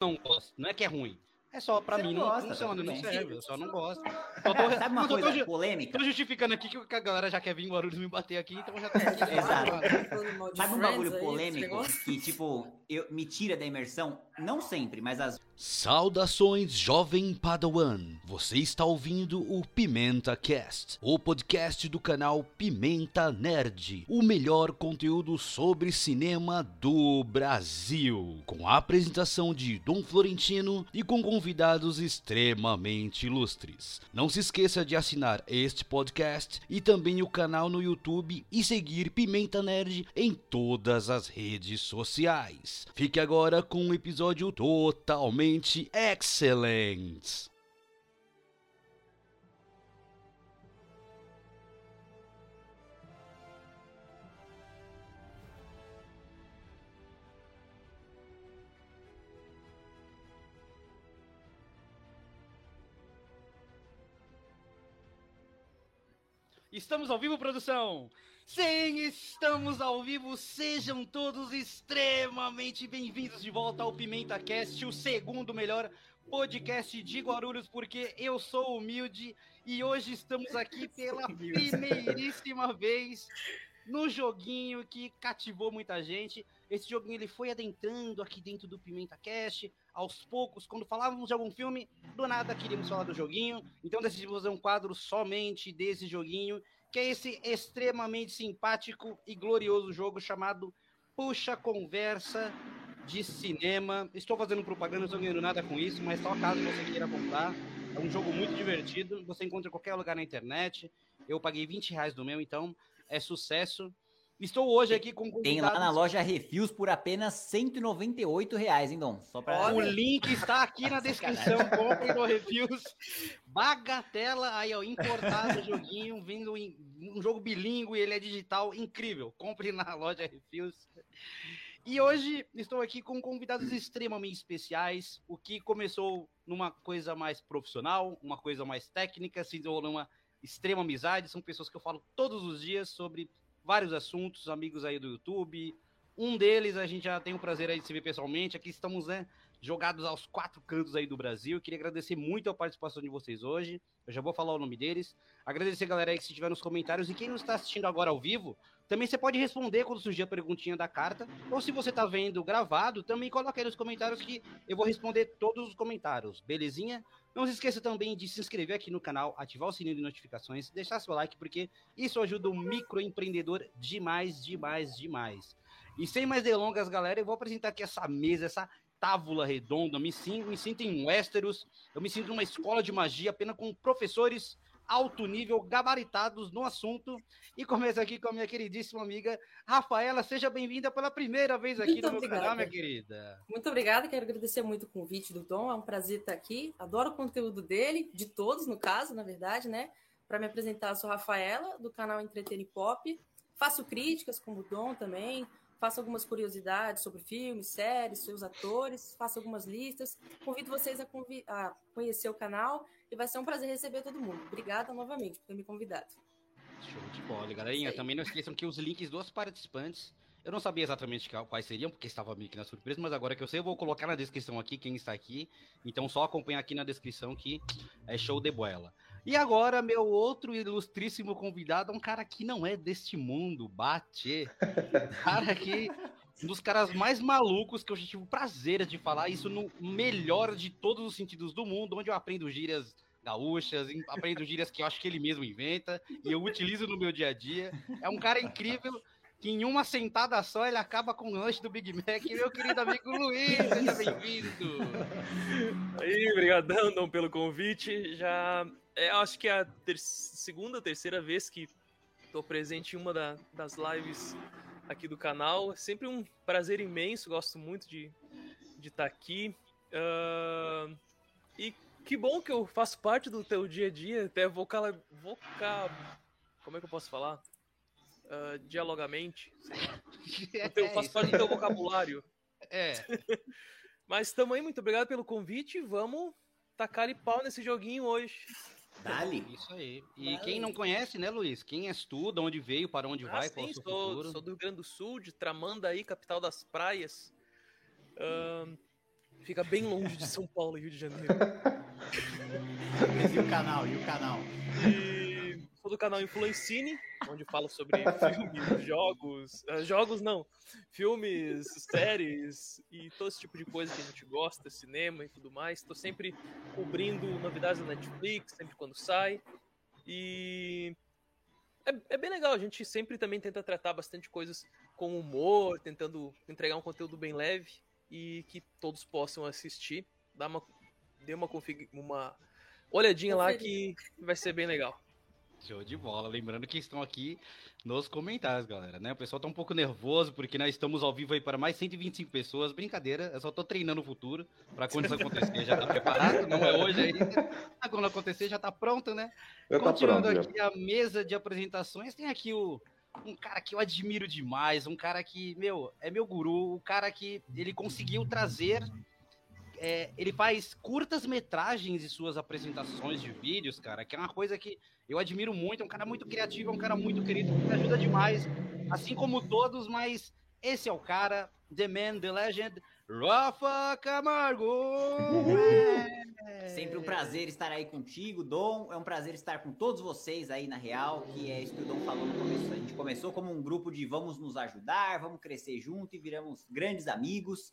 não gosto. Não é que é ruim. É só, pra Você mim, não não, gosta, funciona, tá não serve. Eu só não gosto. Só tô, Sabe uma não, tô- tô coisa ju- polêmica? tô justificando aqui que a galera já quer vir em Guarulhos me bater aqui, então já tá. Exato. Falando mal de Sabe um bagulho aí, polêmico negócio? que, tipo, eu, me tira da imersão? Não sempre, mas às Saudações, jovem Padawan! Você está ouvindo o Pimenta Cast, o podcast do canal Pimenta Nerd, o melhor conteúdo sobre cinema do Brasil, com a apresentação de Dom Florentino e com convidados extremamente ilustres. Não se esqueça de assinar este podcast e também o canal no YouTube e seguir Pimenta Nerd em todas as redes sociais. Fique agora com um episódio totalmente excelente. Estamos ao vivo, produção? Sim, estamos ao vivo. Sejam todos extremamente bem-vindos de volta ao Pimenta Cast, o segundo melhor podcast de Guarulhos, porque eu sou humilde e hoje estamos aqui pela primeiríssima vez no joguinho que cativou muita gente. Esse joguinho ele foi adentrando aqui dentro do Pimenta Cast, aos poucos, quando falávamos de algum filme, do nada queríamos falar do joguinho. Então decidimos fazer um quadro somente desse joguinho, que é esse extremamente simpático e glorioso jogo chamado Puxa Conversa de Cinema. Estou fazendo propaganda, não estou ganhando nada com isso, mas só caso você queira comprar. É um jogo muito divertido, você encontra em qualquer lugar na internet. Eu paguei 20 reais do meu, então é sucesso. Estou hoje aqui com Tem lá na loja Refils por apenas 198 reais, hein, Dom? Só pra... O link está aqui na descrição. Comprem no Reviews. Bagatela, aí, ó, importado joguinho, vindo em um jogo bilíngue, ele é digital, incrível. Compre na loja Reviews. E hoje estou aqui com convidados extremamente especiais, o que começou numa coisa mais profissional, uma coisa mais técnica, se desenrolou numa extrema amizade. São pessoas que eu falo todos os dias sobre vários assuntos, amigos aí do YouTube. Um deles a gente já tem o prazer aí de se ver pessoalmente. Aqui estamos, né, jogados aos quatro cantos aí do Brasil. Queria agradecer muito a participação de vocês hoje. Eu já vou falar o nome deles. Agradecer a galera aí que estiver nos comentários. E quem não está assistindo agora ao vivo, também você pode responder quando surgir a perguntinha da carta. Ou se você está vendo gravado, também coloca aí nos comentários que eu vou responder todos os comentários. Belezinha? Não se esqueça também de se inscrever aqui no canal, ativar o sininho de notificações, deixar seu like, porque isso ajuda o microempreendedor demais, demais, demais. E sem mais delongas, galera, eu vou apresentar aqui essa mesa, essa tábula redonda. Me sinto, me sinto em Westeros, eu me sinto numa escola de magia, apenas com professores alto nível, gabaritados no assunto. E começo aqui com a minha queridíssima amiga Rafaela. Seja bem-vinda pela primeira vez aqui Muito no meu obrigada. canal, minha querida. Muito obrigada, quero agradecer muito o convite do Tom, é um prazer estar aqui. Adoro o conteúdo dele, de todos, no caso, na verdade, né? Para me apresentar, sou Rafaela, do canal Entreter e Pop. Faço críticas, como o Dom também. Faço algumas curiosidades sobre filmes, séries, seus atores. Faço algumas listas. Convido vocês a, convi- a conhecer o canal e vai ser um prazer receber todo mundo. Obrigada novamente por ter me convidado. Show de bola, galerinha. Também não esqueçam que os links dos participantes. Eu não sabia exatamente quais seriam, porque estava meio que na surpresa, mas agora que eu sei, eu vou colocar na descrição aqui quem está aqui. Então só acompanhar aqui na descrição que é show de bola. E agora, meu outro ilustríssimo convidado é um cara que não é deste mundo, Bate. Cara que. Um dos caras mais malucos que eu já tive o prazer de falar isso no melhor de todos os sentidos do mundo, onde eu aprendo gírias gaúchas, aprendo gírias que eu acho que ele mesmo inventa e eu utilizo no meu dia a dia. É um cara incrível que em uma sentada só ele acaba com o lanche do Big Mac. Meu querido amigo Luiz, seja bem-vindo. Aí, brigadão, Dom, pelo convite. Já é, acho que é a ter segunda, terceira vez que estou presente em uma da- das lives aqui do canal. É sempre um prazer imenso, gosto muito de estar aqui. Ah, e que bom que eu faço parte do teu dia a dia, até vocal... vocal como é que eu posso falar? Ah, dialogamente. Eu faço parte do teu vocabulário. É, Mas também, muito obrigado pelo convite. Vamos tacar-lhe pau nesse joguinho hoje. Dali. isso aí. E quem não conhece, né, Luiz? Quem és tu, de onde veio, para onde Ah, vai, sim, qual é o seu sou, futuro? sou do Rio Grande do Sul, de Tramandaí, capital das praias. Ahn, Fica bem longe de São Paulo e Rio de Janeiro. Mas e o canal? E o canal? E do canal Influencine, onde falo sobre filmes, jogos. eh, jogos não. Filmes, séries e todo esse tipo de coisa que a gente gosta, cinema e tudo mais. Tô sempre cobrindo novidades da Netflix, sempre quando sai. E é, é bem legal, a gente sempre também tenta tratar bastante coisas com humor, tentando entregar um conteúdo bem leve e que todos possam assistir. Dá uma, dê uma, config, uma olhadinha lá que vai ser bem legal. Show de bola. Lembrando que estão aqui nos comentários, galera, né? O pessoal tá um pouco nervoso porque nós estamos ao vivo aí para mais 125 pessoas. Brincadeira, eu só tô treinando o futuro para quando isso acontecer já tá preparado. Não é hoje ainda. Quando acontecer já tá pronto, né? Já tá Continuando pronto, já. aqui a mesa de apresentações, tem aqui o um cara que eu admiro demais, um cara que, meu, é meu guru, o cara que ele conseguiu trazer é, ele faz curtas metragens de suas apresentações de vídeos, cara, que é uma coisa que eu admiro muito, é um cara muito criativo, é um cara muito querido, que me ajuda demais, assim como todos, mas esse é o cara, The Man, The Legend, Rafa Camargo! Sempre um prazer estar aí contigo, Dom. É um prazer estar com todos vocês aí na Real, que é isso que o Dom falou no começo. A gente começou como um grupo de vamos nos ajudar, vamos crescer junto e viramos grandes amigos.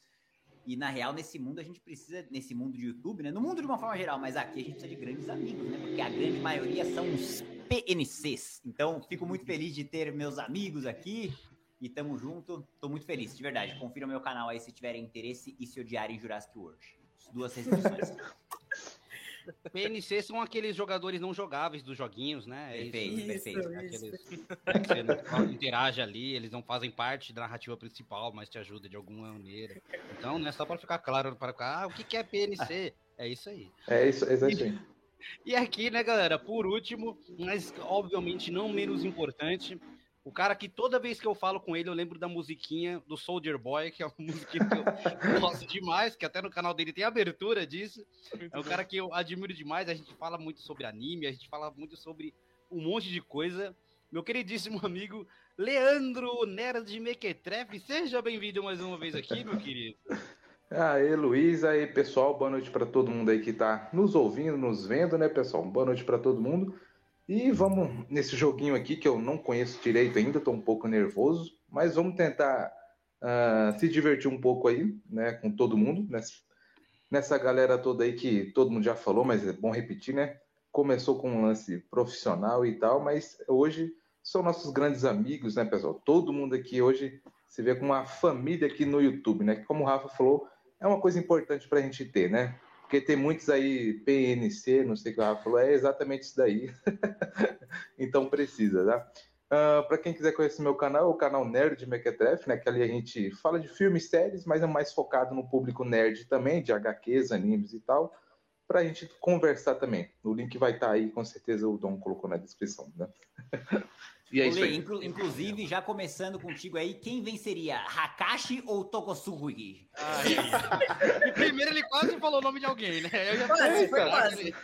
E na real, nesse mundo, a gente precisa, nesse mundo de YouTube, né? No mundo de uma forma geral, mas aqui a gente precisa de grandes amigos, né? Porque a grande maioria são os PNCs. Então, fico muito feliz de ter meus amigos aqui. E tamo junto. Tô muito feliz, de verdade. Confira meu canal aí se tiverem interesse e se odiarem Jurassic World. As Duas restrições. PNC são aqueles jogadores não jogáveis dos joguinhos, né? É isso. Perfeito, perfeito. Isso. Aqueles é que você não interage ali, eles não fazem parte da narrativa principal, mas te ajuda de alguma maneira. Então, né, só para ficar claro para cá, ah, o que que é PNC? É isso aí. É isso, é isso aí. E aqui, né, galera, por último, mas obviamente não menos importante, o cara que toda vez que eu falo com ele, eu lembro da musiquinha do Soldier Boy, que é uma musiquinha que eu gosto demais, que até no canal dele tem abertura disso. É um cara que eu admiro demais, a gente fala muito sobre anime, a gente fala muito sobre um monte de coisa. Meu queridíssimo amigo Leandro Nerd Mequetrefe, seja bem-vindo mais uma vez aqui, meu querido. Aí, Luiz, aí, pessoal, boa noite para todo mundo aí que tá nos ouvindo, nos vendo, né, pessoal? Boa noite para todo mundo. E vamos nesse joguinho aqui que eu não conheço direito ainda, tô um pouco nervoso, mas vamos tentar ah, se divertir um pouco aí, né, com todo mundo, nessa, nessa galera toda aí que todo mundo já falou, mas é bom repetir, né? Começou com um lance profissional e tal, mas hoje são nossos grandes amigos, né, pessoal? Todo mundo aqui hoje se vê com uma família aqui no YouTube, né? Como o Rafa falou, é uma coisa importante para a gente ter, né? Porque tem muitos aí PNC, não sei o que Rafa falou, é exatamente isso daí. então precisa, tá? para quem quiser conhecer meu canal, é o canal Nerd Mequetrefe, né? Que ali a gente fala de filmes, séries, mas é mais focado no público nerd também, de HQs, animes e tal, para a gente conversar também. O link vai estar aí, com certeza o Dom colocou na descrição, né? e é isso Olê, aí. inclu- inclusive, já começando contigo aí, quem venceria? Hakashi ou Tokosugi? E primeiro ele quase falou o nome de alguém, né? Eu já Quase, foi quase.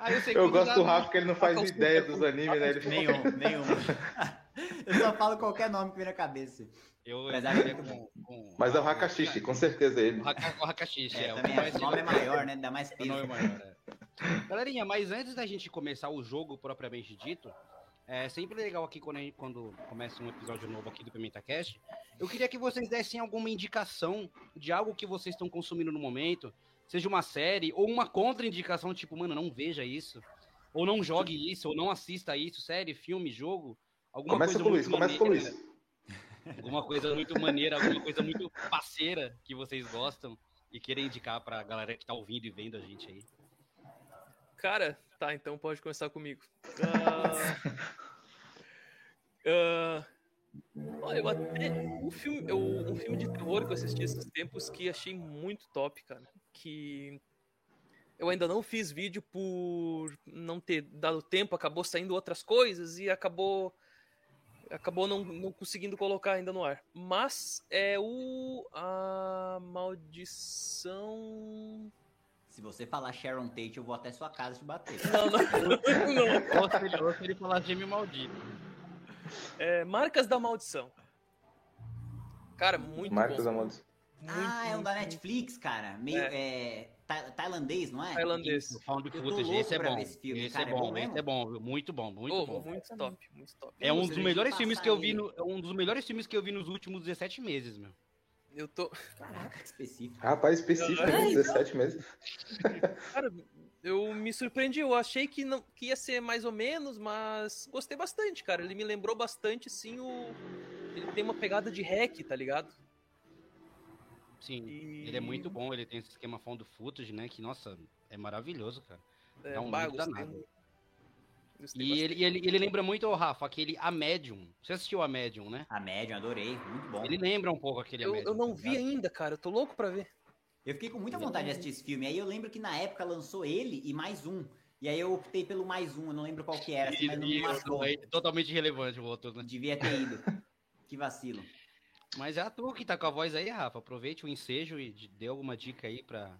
Aí o Eu gosto do. Rafa que ele não faz ideia dos animes, né? Ele Nenhum, nenhum. Eu só falo qualquer nome que vem na cabeça. Eu Mas eu que- com, com- Mas é o Hakashishi, com certeza é ele. O Haka- o Hakashishi, É, é, o o nome é maior, né? Dá mais O peso. nome é maior, é. Galerinha, mas antes da gente começar o jogo propriamente dito, é sempre legal aqui quando, a gente- quando começa um episódio novo aqui do Pimenta Cast, eu queria que vocês dessem alguma indicação de algo que vocês estão consumindo no momento, seja uma série ou uma contraindicação, tipo, mano, não veja isso, ou não jogue isso, ou não assista isso, série, filme, jogo, alguma Começa coisa com o Luiz, começa com Luiz. alguma coisa muito maneira, alguma coisa muito parceira que vocês gostam e querem indicar pra galera que tá ouvindo e vendo a gente aí. Cara, tá, então pode começar comigo. Ah, ah, olha, eu até. Um filme, um filme de terror que eu assisti esses tempos que achei muito top, cara. Que eu ainda não fiz vídeo por não ter dado tempo, acabou saindo outras coisas e acabou. Acabou não, não conseguindo colocar ainda no ar. Mas é o. A Maldição. Se você falar Sharon Tate, eu vou até sua casa te bater. Não, não, não. Ou se ele, ou se ele falar gêmeo maldito. É, Marcas da Maldição. Cara, muito Marcos bom. da Maldição. ah, é um da muito, Netflix, cara. Meio. É. ta- tailandês, não é? Tailandês. Found Eu tô Footage, esse é pra bom. ver esse filme, esse cara, é é bom bom, mesmo? esse é bom, viu? muito bom, muito Ô, bom. muito top, muito top. É um dos melhores filmes que eu vi no, é um dos melhores filmes que eu vi nos últimos 17 meses, meu. Eu tô. Caraca, específico. Rapaz, específico, É, né? então. 17 meses. Cara, eu me surpreendi. Eu achei que, não, que ia ser mais ou menos, mas gostei bastante, cara. Ele me lembrou bastante, sim, o. Ele tem uma pegada de hack, tá ligado? Sim, E... ele é muito bom, ele tem esse esquema Found Footage, né, que, nossa, é maravilhoso, cara. É, Dá um bah, gostei danado. E ele, e ele, ele lembra muito, ô Rafa, aquele A Medium. Você assistiu A Medium, né? A média, adorei. Muito bom. Ele lembra um pouco aquele A Eu, Medium. eu não tá vi ligado? ainda, cara. Eu tô louco pra ver. Eu fiquei com muita vontade de assistir esse filme. Aí eu lembro que na época lançou ele e mais um. E aí eu optei pelo mais um. Eu não lembro qual que era, assim, mas não me marcou. é totalmente irrelevante o outro, né? Devia ter ido. Que vacilo. Mas é a tu que tá com a voz aí, Rafa. Aproveite o ensejo e dê alguma dica aí pra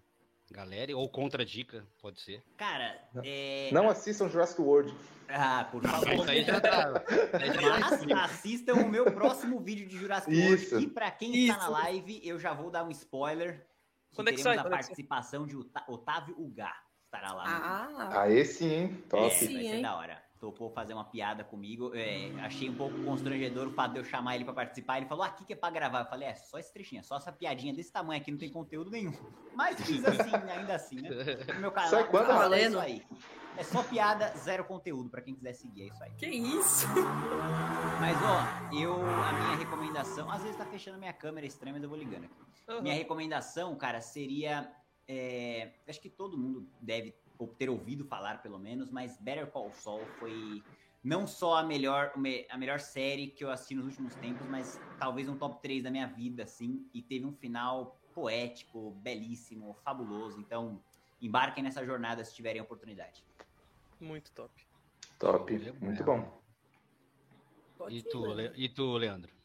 galera, ou contra-dica, pode ser. Cara, é. Não assistam Jurassic World. Ah, por Isso favor. aí já tá. aí já tá Mas assistam o meu próximo vídeo de Jurassic Isso. World. E pra quem está na Isso. live, eu já vou dar um spoiler. Que Quando é que sai? a é participação de Otávio Ugar. Estará lá. no- Ah, Aí sim, hein? É, Top. Sim, vai ser hein? da hora. Topou fazer uma piada comigo. é, achei um pouco constrangedor o fato de eu chamar ele pra participar. Ele falou, aqui que é pra gravar. Eu falei, é, só esse trechinho, é só essa piadinha desse tamanho aqui, não tem conteúdo nenhum. Mas fiz assim, ainda assim, né? No meu canal, Sai quando, é Valendo? isso aí. É só piada, zero conteúdo, pra quem quiser seguir, é isso aí. que isso? Mas, ó, eu, a minha recomendação, às vezes tá fechando a minha câmera, estranho, mas eu vou ligando aqui. Aham. Minha recomendação, cara, seria. é, acho que todo mundo deve ou ter ouvido falar, pelo menos, mas Better Call Saul foi não só a melhor, a melhor série que eu assisti nos últimos tempos, mas talvez um top 3 da minha vida, assim, e teve um final poético, belíssimo, fabuloso. Então, embarquem nessa jornada se tiverem a oportunidade. Muito top. Top. Muito bom. Pode E tu, e tu, Leandro?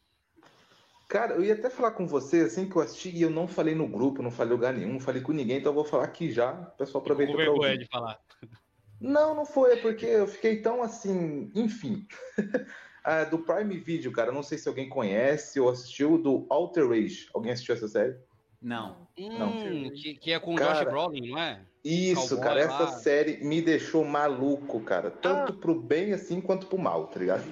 Cara, eu ia até falar com você assim que eu assisti e eu não falei no grupo, não falei lugar nenhum, não falei com ninguém, então eu vou falar aqui já. O pessoal aproveita pra ouvir. de falar. Não, não foi, é porque eu fiquei tão assim, enfim. Ah, do Prime Video, cara, não sei se alguém conhece ou assistiu, do Alter Rage. Alguém assistiu essa série? Não. Hum, que, que é com o Cara, Josh Brolin, não é? Isso, Cowboy cara, essa lá. série me deixou maluco, cara. Tanto pro bem assim quanto pro mal, tá ligado?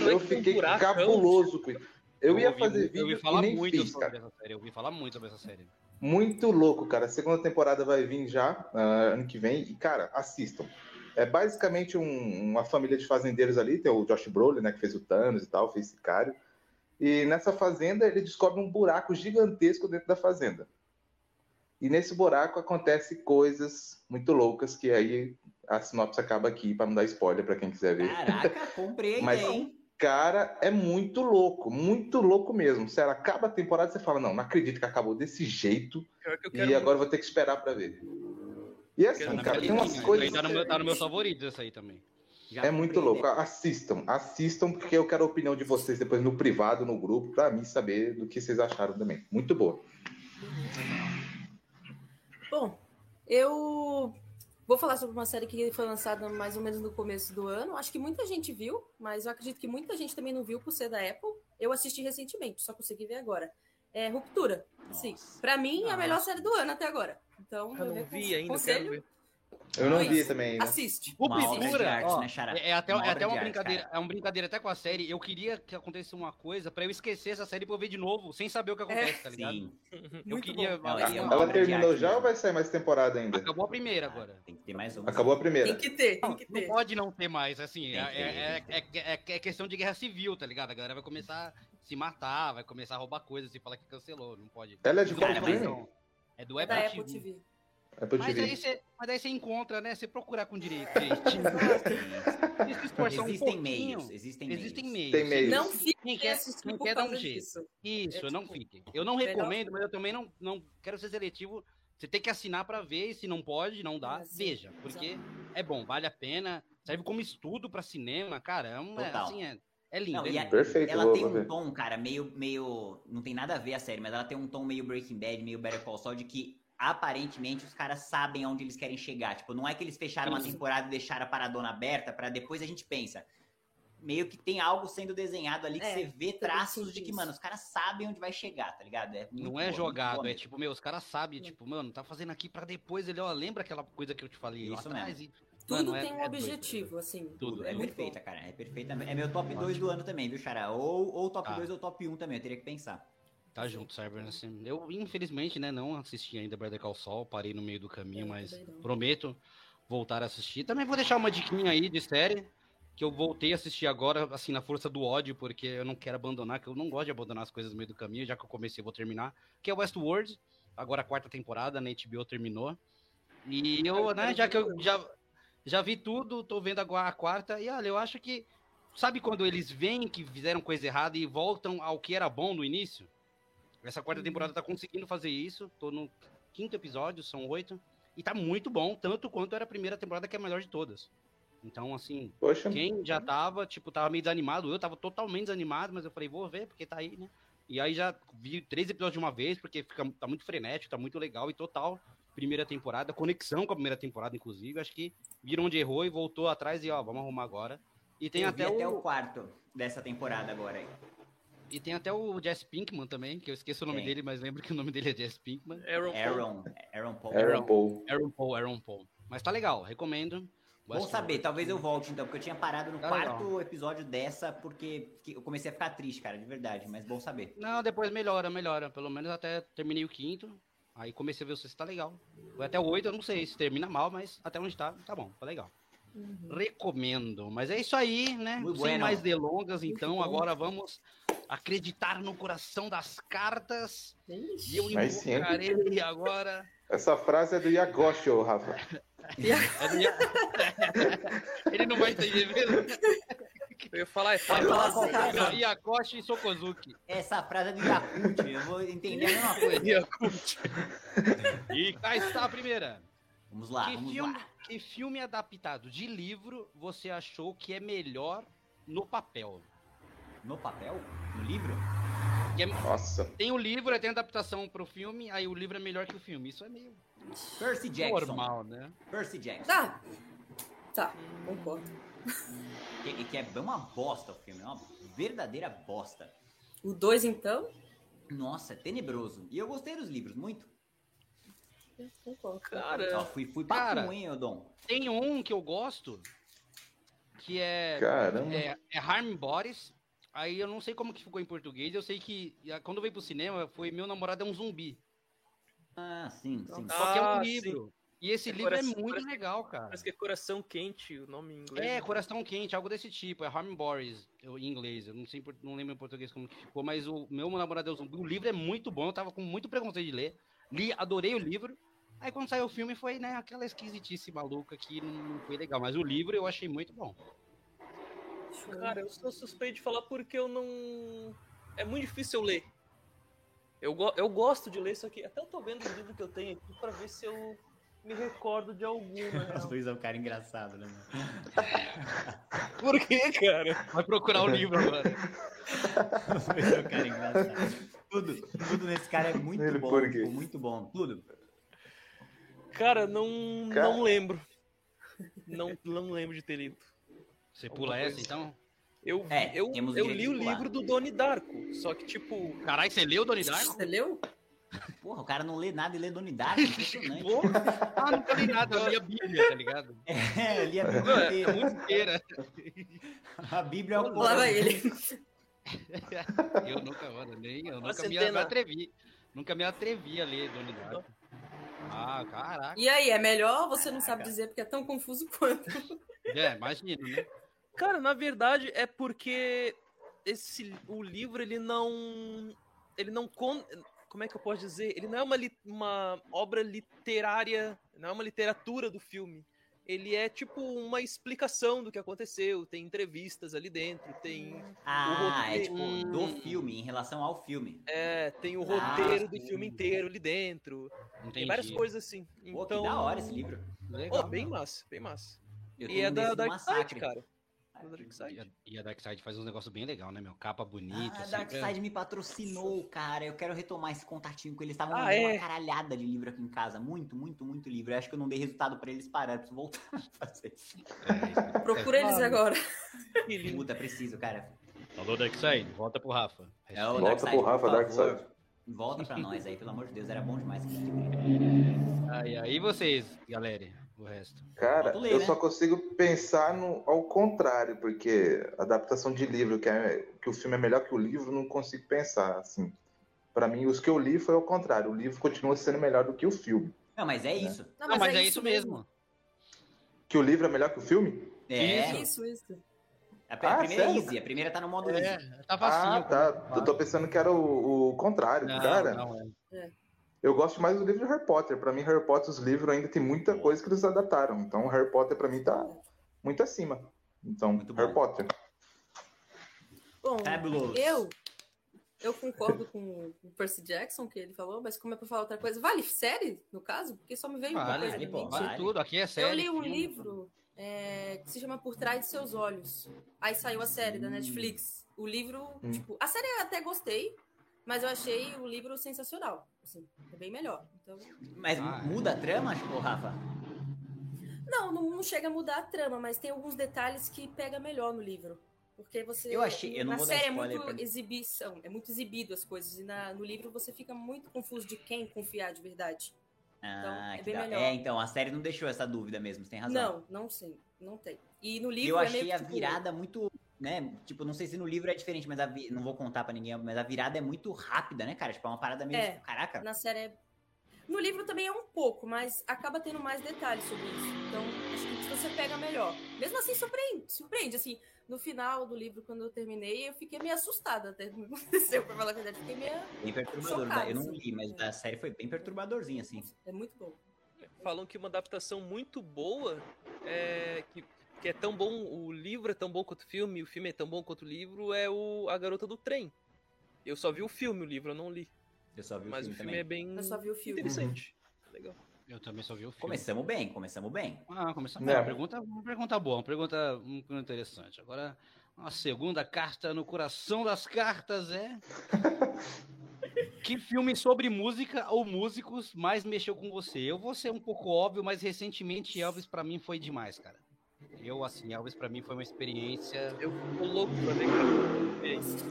Não Eu um fiquei cabuloso com isso. Eu ia ouvi fazer muito- Eu ouvi vídeo falar e nem muito fiz, sobre cara. essa série. Eu ouvi falar muito sobre essa série. Muito louco, cara. A segunda temporada vai vir já, ah, ano que vem. E, cara, assistam. É basicamente um- uma família de fazendeiros ali. Tem o Josh Brolin, né, que fez o Thanos e tal, fez Sicário. E nessa fazenda, ele descobre um buraco gigantesco dentro da fazenda. E nesse buraco acontece coisas muito loucas que aí a sinopse acaba aqui, para não dar spoiler para quem quiser ver. Caraca, comprei Mas- hein? Cara, é muito louco, muito louco mesmo. Sério, acaba a temporada e você fala, não, não acredito que acabou desse jeito. Que E agora eu vou ter que esperar pra ver. E assim, cara, tem umas coisas. Tá no, meu, tá no meu favorito essa aí também. Já É muito louco. Assistam, assistam, porque eu quero a opinião de vocês depois no privado, no grupo, pra mim saber do que vocês acharam também. Muito boa. Bom, eu vou falar sobre uma série que foi lançada mais ou menos no começo do ano. Acho que muita gente viu, mas eu acredito que muita gente também não viu por ser da Apple. Eu assisti recentemente, só consegui ver agora. É Ruptura. Sim. Nossa. Pra mim, é a melhor Nossa. série do ano até agora. Então, Eu não recon- vi ainda, eu quero ver. Eu não Mas vi também. Né? assiste. Uma obra de Ruptura, arte, ó, né, Xará? É, é até, Uma é até uma de arte, brincadeira, cara. é uma brincadeira até com a série. Eu queria que acontecesse uma coisa pra eu esquecer essa série pra eu ver de novo, sem saber o que acontece, tá ligado? Sim. Eu Muito queria. bom. Não, e é Ela terminou arte já ou mesmo. vai sair mais temporada ainda? Acabou a primeira agora. Tem que ter mais uma. Acabou a Tem primeira. que ter, tem Não, que não ter. pode não ter mais, assim, Tem é, é, tem é, é- é questão de guerra civil, tá ligado? A galera vai começar a se matar, vai começar a roubar coisas e falar que cancelou, não pode. Ela é de qual não. É do É Apple, TV. Apple TV. Apple Mas TV. aí, você, mas aí você encontra, né? Você procurar com direito, se esforçar um Existem meios, existem, Existem meios. meios. Tem meios. Não Quem fique quer, por quer dar um jeito. Isso, É não fiquem. Eu não recomendo, mas eu também não, não quero ser seletivo. Você tem que assinar pra ver, e se não pode, não dá, É, sim. veja. Porque é bom, vale a pena. Serve como estudo pra cinema, cara. É, é, Total. assim, é, é lindo. Não, é e a- lindo. Perfeito, ela tem um ver. tom, cara, meio, meio. Não tem nada a ver a série, mas ela tem um tom meio Breaking Bad, meio Better Call Saul, de que aparentemente os caras sabem aonde eles querem chegar. Tipo, não é que eles fecharam uma Sim. temporada e deixaram a paradona aberta pra depois a gente pensa. meio que tem algo sendo desenhado ali que É, você vê traços de que, mano, os caras sabem onde vai chegar, tá ligado? É Não boa, é muito jogado, é tipo, meu, os caras sabem, tipo, mano, tá fazendo aqui pra depois ele, ó, lembra aquela coisa que eu te falei lá Isso atrás? E, Tudo mano, é- tem um é doido. objetivo, assim. Tudo, É, é perfeita, bom. cara. É perfeita. É meu top 2 do ano também, viu, Xará? Ou, ou top Tá. 2 ou top 1 também, eu teria que pensar. Tá junto, Cyber. Assim. Eu, infelizmente, né, não assisti ainda Better Call Saul, parei no meio do caminho, Eu mas prometo voltar a assistir. Também vou deixar uma diquinha aí de série, que eu voltei a assistir agora, assim, na força do ódio, porque eu não quero abandonar, que eu não gosto de abandonar as coisas no meio do caminho, já que eu comecei, eu vou terminar, que é Westworld, agora a quarta temporada, na HBO terminou. E eu, né, já que eu já, já vi tudo, tô vendo agora a quarta, e olha, eu acho que, sabe quando eles veem que fizeram coisa errada e voltam ao que era bom no início? Essa quarta temporada tá conseguindo fazer isso. Tô no quinto episódio, são oito. E tá muito bom, tanto quanto era a primeira temporada, que é a melhor de todas. Então, assim, Poxa, quem já tava, tipo, tava meio desanimado, eu tava totalmente desanimado, mas eu falei, vou ver, porque tá aí, né? E aí já vi três episódios de uma vez, porque fica, tá muito frenético, tá muito legal e total. Primeira temporada, conexão com a primeira temporada, inclusive. Acho que viram onde errou e voltou atrás e, ó, vamos arrumar agora. E tem eu até vi o, até o quarto dessa temporada agora aí. E tem até o Jess Pinkman também, que eu esqueço o nome Tem. dele, mas lembro que o nome dele é Jess Pinkman. Aaron, Paul. Aaron, Aaron Paul. Aaron Paul. Aaron Paul, Aaron Paul. Mas tá legal, recomendo. Bom saber, talvez eu volte então, porque eu tinha parado no Tá quarto episódio dessa, porque que- eu comecei a ficar triste, cara, de verdade, mas bom saber. Não, depois melhora, melhora. Pelo menos até terminei o quinto. Aí comecei a ver se tá legal. Foi até o oito, eu não sei se termina mal, mas até onde tá, tá bom, tá legal. Uhum. Recomendo. Mas é isso aí, né? Muito Sem bueno. mais delongas, então agora vamos acreditar no coração das cartas. Ixi. E eu Aí sim, invocarei agora. Essa frase é do Yagoshi, ô, Rafa. É Ele não vai entender mesmo. Eu ia falar, é fácil. falar? Yakoshi e Sokozuki. Essa frase é do Yakult, eu vou entender a mesma coisa. E cá está a primeira. Vamos lá, que, vamos filme, lá. que filme adaptado de livro você achou que é melhor no papel? No papel? No livro? É- Nossa. tem o livro, aí tem a adaptação pro filme, aí o livro é melhor que o filme. Isso é meio Percy Jackson. normal, né? Percy Jackson. Tá. Tá, concordo. Que, que é uma bosta o filme, é uma verdadeira bosta. O 2, então? Nossa, é tenebroso. E eu gostei dos livros, muito. Concordo. Ó, Cara, fui, fui Cara. hein, Odon? Tem um que eu gosto, que é, Caramba. é, é Harm Bodies. Aí eu não sei como que ficou em português, eu sei que ah, quando veio pro cinema foi Meu Namorado é um Zumbi. Ah, sim, sim. Só que é um Ah, livro. E esse É livro é coração- muito coração- legal, cara. parece que é coração quente o nome em inglês. É, né? Coração Quente, algo desse tipo. É Harm Boris, eu- em inglês. Eu não sei, não lembro em português como que ficou, mas o meu namorado é o zumbi. O livro é muito bom, eu tava com muito preconceito de ler. Li, adorei o livro. Aí quando saiu o filme foi, né, aquela esquisitice maluca que não foi legal. Mas o livro eu achei muito bom. Cara, eu sou suspeito de falar porque eu não. É muito difícil eu ler. Eu, go... eu gosto de ler, só que até eu tô vendo o livro que eu tenho aqui pra ver se eu me recordo de alguma. Dois é um cara engraçado, né, mano? Por quê, cara? Vai procurar o livro agora. Os dois é um cara engraçado. Tudo, tudo nesse cara é muito Ele bom, tipo, muito bom. Tudo. Cara, não, Cara. não lembro. Não, não lembro de ter lido. Você pula essa, coisa. então? Eu, vi- É, eu, temos eu li o livro do Doni Darko, só que, tipo, Caralho, você leu Donnie Darko? Você leu? Porra, o cara não lê nada e lê Donnie Darko, impressionante. Porra! Ah, não li nada, eu li a Bíblia, tá ligado? É, ele é a Bíblia Mano, é inteira. muito inteira. A Bíblia é o Lá vai ele. Eu nunca, mano, nem, eu Uma nunca me, centena. me atrevi. Nunca me atrevi a ler Donnie Darko. Ah, caraca. E aí, é melhor? Você não sabe dizer porque é tão confuso quanto. É, imagina, né? Cara, na verdade é porque esse o livro ele não ele não con, como é que eu posso dizer? Ele não é uma, li- uma obra literária, não é uma literatura do filme. Ele é tipo uma explicação do que aconteceu, tem entrevistas ali dentro, tem Ah, é tipo Hum. do filme, em relação ao filme. é, tem o Ah, roteiro do sim. filme inteiro ali dentro. Tem Entendi. várias coisas assim. Pô, Então, que da hora esse livro. Legal. Ó, bem massa, bem massa. Eu E é da do Massacre. cara. Ah, Da Dark E a, e a Dark Side faz uns negócios bem legal, né, meu? Capa bonita. Ah, a assim, Dark é- Side me patrocinou, cara. Eu quero retomar esse contatinho com eles. Estavam Ah, é? uma caralhada de livro aqui em casa. Muito, muito, muito livro. Eu acho que eu não dei resultado pra eles parar. Eu preciso voltar a fazer. é, Procura eles Claro. agora. Que lindo. Puta, preciso, cara. Falou Darkseid, volta pro Rafa. É o Volta Darkseid, pro Rafa. Darkseid. Volta pra nós aí, pelo amor de Deus, era bom demais. Aí, aí vocês, galera, o resto. Cara, ler, eu né? só consigo pensar no, ao contrário, porque adaptação de livro, que, é, que o filme é melhor que o livro, não consigo pensar, assim. Pra mim, os que eu li foi ao contrário. O livro continua sendo melhor do que o filme. Não, mas é isso. Não, mas, é, isso mesmo. Que o livro é melhor que o filme? É. Isso, isso. A, a Ah, primeira é sério? easy, a primeira tá no modo É, easy. tá Ah, facinho. tá. Eu tô pensando que era o, o contrário. Não, cara, não, é. Eu gosto mais do livro de Harry Potter. Pra mim, Harry Potter, os livros ainda tem muita coisa que eles adaptaram. Então, Harry Potter, pra mim, tá muito acima. Então, Muito bom. Harry Potter. Bom, Fabulous. eu eu concordo com o Percy Jackson que ele falou, mas como é pra falar outra coisa, vale série, no caso? Porque só me veio uma Vale, coisa vale, pô, tudo, aqui é Eu sério. li um livro é, que se chama Por Trás de Seus Olhos. Aí saiu a série da Netflix. O livro, Hum. tipo, a série eu até gostei, mas eu achei o livro sensacional. Assim, é bem melhor. Então, Mas Ah, é. muda a trama, tipo, Rafa? não, não, não chega a mudar a trama, mas tem alguns detalhes que pega melhor no livro. Porque você. Eu achei- eu não na vou dar série é muito pra- exibição, é muito exibido as coisas. E na- no livro você fica muito confuso de quem confiar de verdade. Ah, é que bem da- melhor. É, então, a série não deixou essa dúvida mesmo, você tem razão. Não, não sei, não tem. E no livro eu é achei meio que, a tipo, virada muito, né? Tipo, não sei se no livro é diferente, mas a vi- não vou contar pra ninguém, mas a virada é muito rápida, né, cara? Tipo, é uma parada meio, É. tipo, caraca. Na série é... No livro também é um pouco, mas acaba tendo mais detalhes sobre isso. Então, acho que você pega melhor. Mesmo assim, surpreende. Surpreende, assim. No final do livro, quando eu terminei, eu fiquei meio assustada até que aconteceu, pra falar a verdade. Fiquei meio... Bem perturbador. Chocado, eu não assim. li, mas a série foi bem perturbadorzinha, assim. É muito bom. Falam que uma adaptação muito boa é que, que é tão bom, o livro é tão bom quanto o filme, o filme é tão bom quanto o livro, é o A Garota do Trem. Eu só vi o filme, o livro eu não li. Eu só vi mas o o filme filme também. é bem Eu só vi o filme. interessante. Legal. Eu também só vi o filme. Começamos bem, começamos bem. Ah, começamos. Não. Uma pergunta, uma pergunta boa, uma pergunta, uma pergunta interessante. Agora, a segunda carta no coração das cartas é. que filme sobre música ou músicos mais mexeu com você? Eu vou ser um pouco óbvio, mas recentemente Elvis pra mim foi demais, cara. Eu, assim, Elvis pra mim foi uma experiência. Eu tô louco pra ver?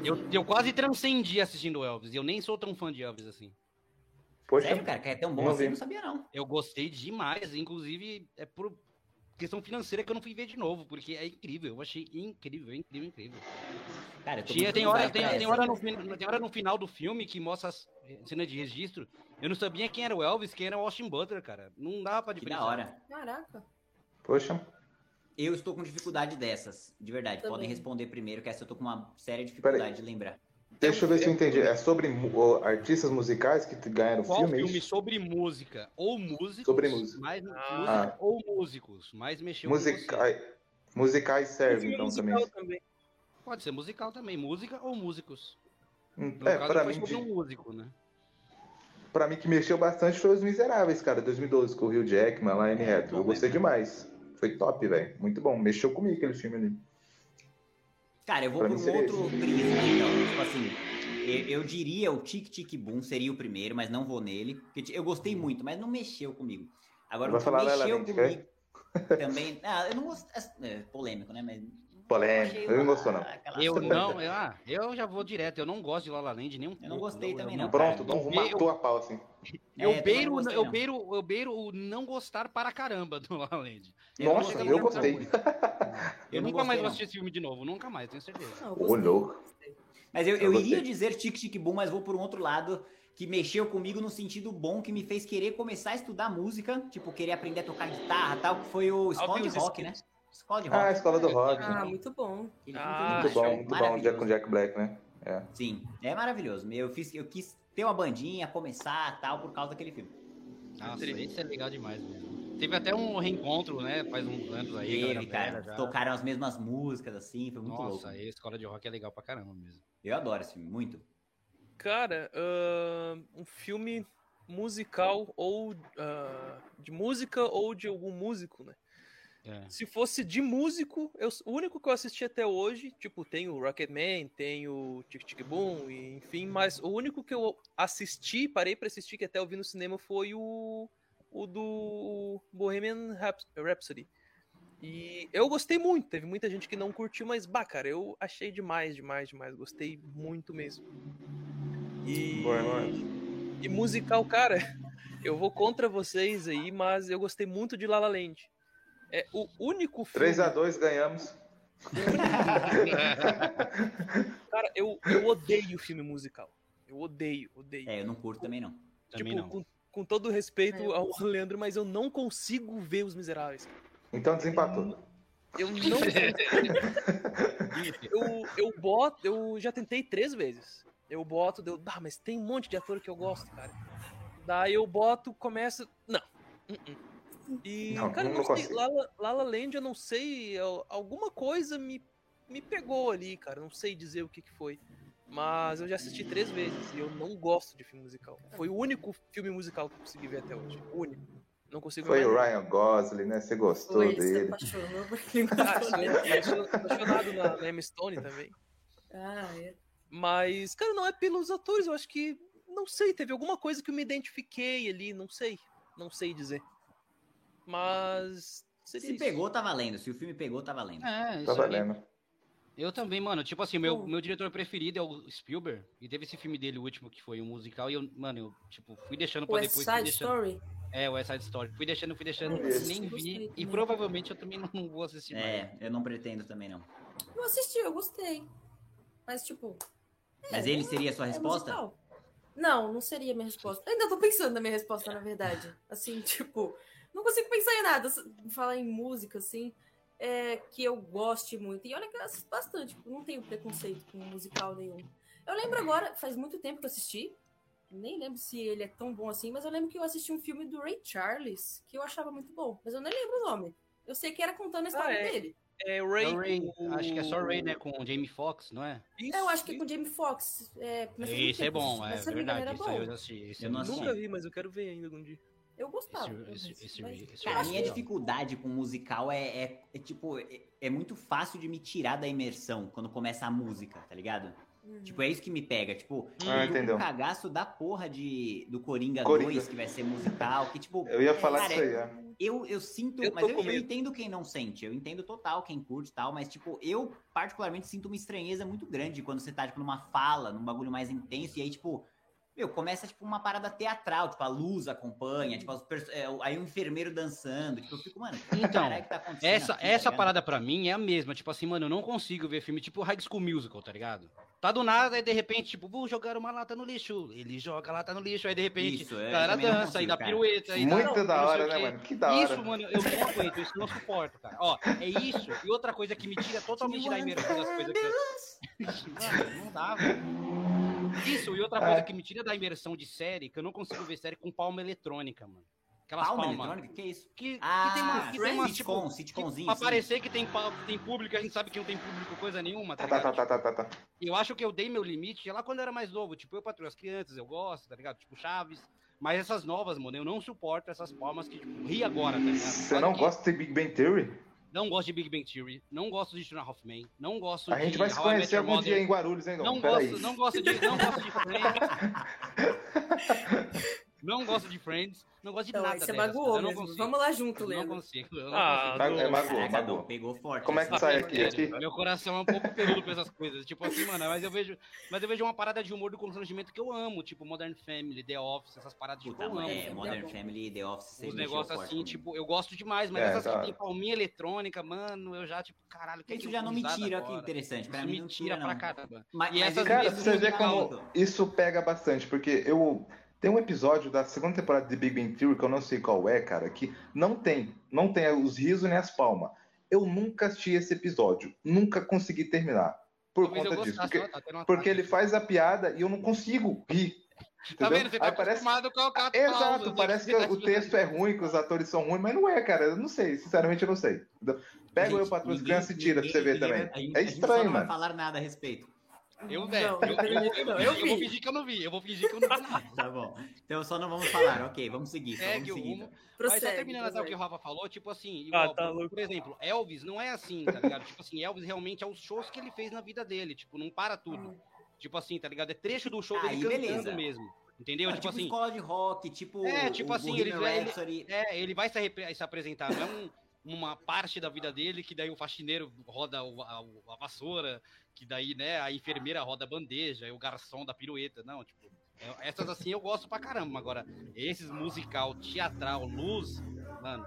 Eu, eu quase transcendi assistindo Elvis. e Eu nem sou tão fã de Elvis assim. Poxa, Sério, cara, que é tão bom assim, não sabia, não. Eu gostei demais, inclusive é por questão financeira que eu não fui ver de novo, porque é incrível. Eu achei incrível, incrível, incrível. Cara, Tinha, tem, hora, tem, tem, hora no, tem hora no final do filme que mostra as cenas de registro. Eu não sabia quem era o Elvis, quem era o Austin Butler, cara. Não dava pra Que diferenciar. da hora. Caraca. poxa. Eu estou com dificuldade dessas, de verdade. Também. Podem responder primeiro, que essa eu tô com uma séria dificuldade de lembrar. Deixa eu ver se eu entendi. É sobre artistas musicais que ganharam Qual filme? é filme sobre música ou músicos? Sobre música. Mais, Ah. música ou músicos, mas mexeu com Musicais, musicais serve, Filme então, também. também. Pode ser musical também, música ou músicos. Hum, No É, caso, pra mim, sobre um de- músico, né? pra mim que mexeu bastante foi Os Miseráveis, cara, 2012, com o Hugh Jackman, lá em É, Reto. Eu gostei mesmo. demais. Foi top, velho. Muito bom. Mexeu comigo aquele filme ali. Cara, eu vou Pra por um outro prisma, então. Tipo assim, eu, eu diria o Tic Tic Boom seria o primeiro, mas não vou nele. Porque eu gostei muito, mas não mexeu comigo. Agora, o que mexeu comigo também... Ah, eu não gosto... É polêmico, né? Mas... Polêmico. Eu gostou, não. Eu não, eu, ah, eu já vou direto, eu não gosto de La La Land nem um Eu não pouco, gostei também, não. Pronto, Dom matou a pau, assim. Eu É, beiro, não gostei, eu não. beiro, eu beiro o não gostar para caramba do La La Land. Eu Nossa, eu gostei. Eu, Eu nunca mais gostei, vou não. assistir esse filme de novo, nunca mais, tenho certeza. Ô, louco. Mas eu, Eu iria dizer Tic Tic Boom, mas vou por um outro lado que mexeu comigo no sentido bom, que me fez querer começar a estudar música, tipo, querer aprender a tocar guitarra e tal, que foi o Óbvios Rock, né? Escola de Rock. Ah, a Escola do Rock. Ah, muito bom. Ah, muito bom, muito bom. Jack, com Jack Black, né? É. Sim, é maravilhoso. Eu, fiz, eu quis ter uma bandinha, começar tal, por causa daquele filme. Nossa, isso é legal demais mesmo. Teve até um reencontro, né? Faz uns anos aí. Teve, cara, velha tocaram as mesmas músicas, assim, foi muito Nossa, louco. aí a escola de rock é legal pra caramba mesmo. Eu adoro esse filme, muito. Cara, ahn, um filme musical ou ah, de música ou de algum músico, né? É. Se fosse de músico, eu, o único que eu assisti até hoje, tipo, tem o Rocketman, tem o Tic Tic Boom, e, enfim, mas o único que eu assisti, parei pra assistir, que até eu vi no cinema, foi o, o do Bohemian Rhapsody. E eu gostei muito. Teve muita gente que não curtiu, mas, bah, cara, eu achei demais, demais, demais. Gostei muito mesmo. E, boa. e musical, cara, eu vou contra vocês aí, mas eu gostei muito de La La Land. É o único filme. 3x2 ganhamos. Cara, eu, eu odeio filme musical. Eu odeio, odeio. É, eu não curto também não. Também tipo, não. Com, com todo respeito É, eu- ao Leandro, mas eu não consigo ver Os Miseráveis. Então desempatou. Eu não. eu, eu boto, eu já tentei três vezes. Eu boto, deu, ah, mas tem um monte de ator que eu gosto, cara. Daí eu boto, começa. Não. Uh-uh. E, Não, cara, não não sei. Lala, Lala Land, eu não sei. alguma coisa me, me pegou ali, cara. Não sei dizer o que, que foi. Mas eu já assisti três vezes e eu não gosto de filme musical. Foi o único filme musical que eu consegui ver até hoje. O único. Não consigo Foi ver o mais Ryan Gosling, né? Você gostou Foi, se dele. apaixonou por ele. Ah, sou, eu sou apaixonado na, na Emma Stone também. Ah, é. Mas, cara, não é pelos atores, eu acho que. Não sei, teve alguma coisa que eu me identifiquei ali, não sei. Não sei dizer. Mas. Seria Se isso. pegou, tá valendo. Se o filme pegou, tá valendo. É, Tá isso aí. valendo. Eu também, mano. Tipo assim, meu, meu diretor preferido é o Spielberg. E teve esse filme dele, o último, que foi um musical. E eu, mano, eu, tipo, fui deixando pra West depois. Fui Side deixando... Story? É, o West Side Story. Fui deixando, fui deixando, assisti, nem vi. E provavelmente eu também não, vou assistir mais. É, eu não pretendo também não. Eu assisti, eu gostei. Mas, tipo. Mas é, ele seria a sua é resposta? musical. Não, não seria minha resposta. Eu ainda tô pensando na minha resposta, na verdade. Assim, tipo, não consigo pensar em nada. Falar em música, assim, é, que eu goste muito. E olha que eu assisto bastante, tipo, não tenho preconceito com musical nenhum. Eu lembro agora, faz muito tempo que eu assisti. Nem lembro se ele é tão bom assim, mas eu lembro que eu assisti um filme do Ray Charles, que eu achava muito bom. Mas eu nem lembro o nome. Eu sei que era contando a história Ah, é. dele. É É Ray. o Ray. o- Acho que é só Ray, né? Com o Jamie Foxx, não é? Isso, eu acho que é com o Jamie Foxx. É, Esse é eu bom, é eu verdade. era Isso eu bom. já assisti. Esse Eu assisti. bom. Nunca vi, mas eu quero ver ainda algum dia. Eu gostava. Esse- esse- esse- mas- esse- Cara, a acho minha dificuldade com musical é, é, é, tipo, é, é muito fácil de me tirar da imersão quando começa a música, tá ligado? Uhum. Tipo, é isso que me pega. Tipo, Ah, eu um cagaço da porra de, do Coringa, Coringa. 2, que vai ser musical, que tipo, Eu ia falar Cara, disso aí, é. eu, eu sinto, Eu mas eu, eu entendo quem não sente, eu entendo total quem curte e tal, mas tipo, eu particularmente sinto uma estranheza muito grande quando você tá, tipo, numa fala, num bagulho mais intenso, e aí, tipo, meu, começa, tipo, uma parada teatral, tipo, a luz acompanha, tipo, as perso- é, aí o enfermeiro dançando, tipo, eu fico, mano, que Então, que tá acontecendo Essa, aqui, tá essa ligado? parada pra mim é a mesma. Tipo assim, mano, eu não consigo ver filme tipo High School Musical, tá ligado? Tá do nada, e de repente, tipo, vou jogar uma lata no lixo. Ele joga a lata no lixo, aí de repente, Isso, eu a galera também não dança, aí consigo, dá cara. pirueta, aí dá Muito não da hora, né, mano? Que da hora. Isso, mano, eu não aguento, isso não suporto, cara. Ó, é isso. E outra coisa que me tira totalmente da imersão das coisas que eu... Mano, não dá, velho. Isso, e outra coisa É. que me tira da imersão de série, que eu não consigo ver série com palma eletrônica, mano. Aquelas Palma palmas. eletrônica? Que isso? Que, Ah, que tem uma, que tem uma tipo, sitcom, que, sitcomzinho, pra sim. parecer que tem, tem público, a gente sabe que não tem público coisa nenhuma, tá Tá, ligado? tá, tá, tá, tá, tá. Eu acho que eu dei meu limite lá quando eu era mais novo. Tipo, eu patrulho as crianças, eu gosto, tá ligado? Tipo, Chaves. Mas essas novas, mano, eu não suporto essas palmas que, tipo, ri agora, tá ligado? Você não que gosta de Big Bang Theory? Não gosto de Big Bang Theory, não gosto de a Half Men, não gosto A de gente vai se conhecer algum dia em Guarulhos, hein, Dom? Não gosto, não gosto de, não gosto de Friends. não gosto de Friends, não gosto de Então, nada você dessas, magoou mesmo. consigo. Vamos lá junto, Eu não Leandro. consigo, eu não Ah, consigo. É magoou, Caraca, magoou. Pegou forte. Como é que sai aqui? aqui? Meu coração é um pouco peludo pra essas coisas. Tipo assim, mano, mas eu vejo, mas eu vejo uma parada de humor do constrangimento que eu amo, tipo Modern Family, The Office, essas paradas tipo, eu amo. é, é Modern. Family e The Office. você Os negócios assim, tipo, eu gosto demais, mas É, essas que hora. tem palminha eletrônica, mano, eu já, tipo, caralho, que Isso que eu já não me tira, que interessante. Pra Isso mim me tira pra caramba. Mas- E essas Cara, você final- como isso pega bastante, porque eu. Tem um episódio da segunda temporada de Big Bang Theory, que eu não sei qual é, cara, que não tem. Não tem os risos nem as palmas. Eu nunca assisti esse episódio. Nunca consegui terminar. Por Talvez eu conta disso. Porque, tá porque ele faz a piada e eu não consigo rir. Tá entendeu? vendo? Você tá Aí parece acostumado com o cara Exato, parece que o texto é ruim, que os atores são ruins, mas não é, cara. Eu não sei, sinceramente eu não sei. Pega eu Gente, pra tuas ninguém- crianças e tira pra você ver ninguém- também. ninguém- a gente- É a gente só estranho, não vai mano. falar nada a respeito. Eu, velho, Não, eu, eu, eu, eu, não, eu, eu vou fingir que eu não vi. Eu vou fingir que eu não vi nada. Tá bom. Então só não vamos falar, ok, vamos seguir. Segue vamos seguir. então. Mas só terminando até o que o. Rafa falou, tipo assim, Ah, igual, tá por, louco. por exemplo, Elvis não é assim, tá ligado? tipo assim, Elvis realmente é os shows que ele fez na vida dele, tipo, não para tudo. Tipo assim, tá ligado? É trecho do show Aí, dele cantando beleza. mesmo. Entendeu? Mano, tipo, tipo assim, escola de rock, tipo É, tipo o assim, ele vai- ele- é, ele vai se, se apresentar, não é um uma parte da vida dele, que daí o faxineiro roda o- a, a vassoura, que daí, né, a enfermeira roda a bandeja, e o garçom da pirueta. Não, tipo, é- essas assim eu gosto pra caramba. Agora, esses musical, teatral, luz, mano.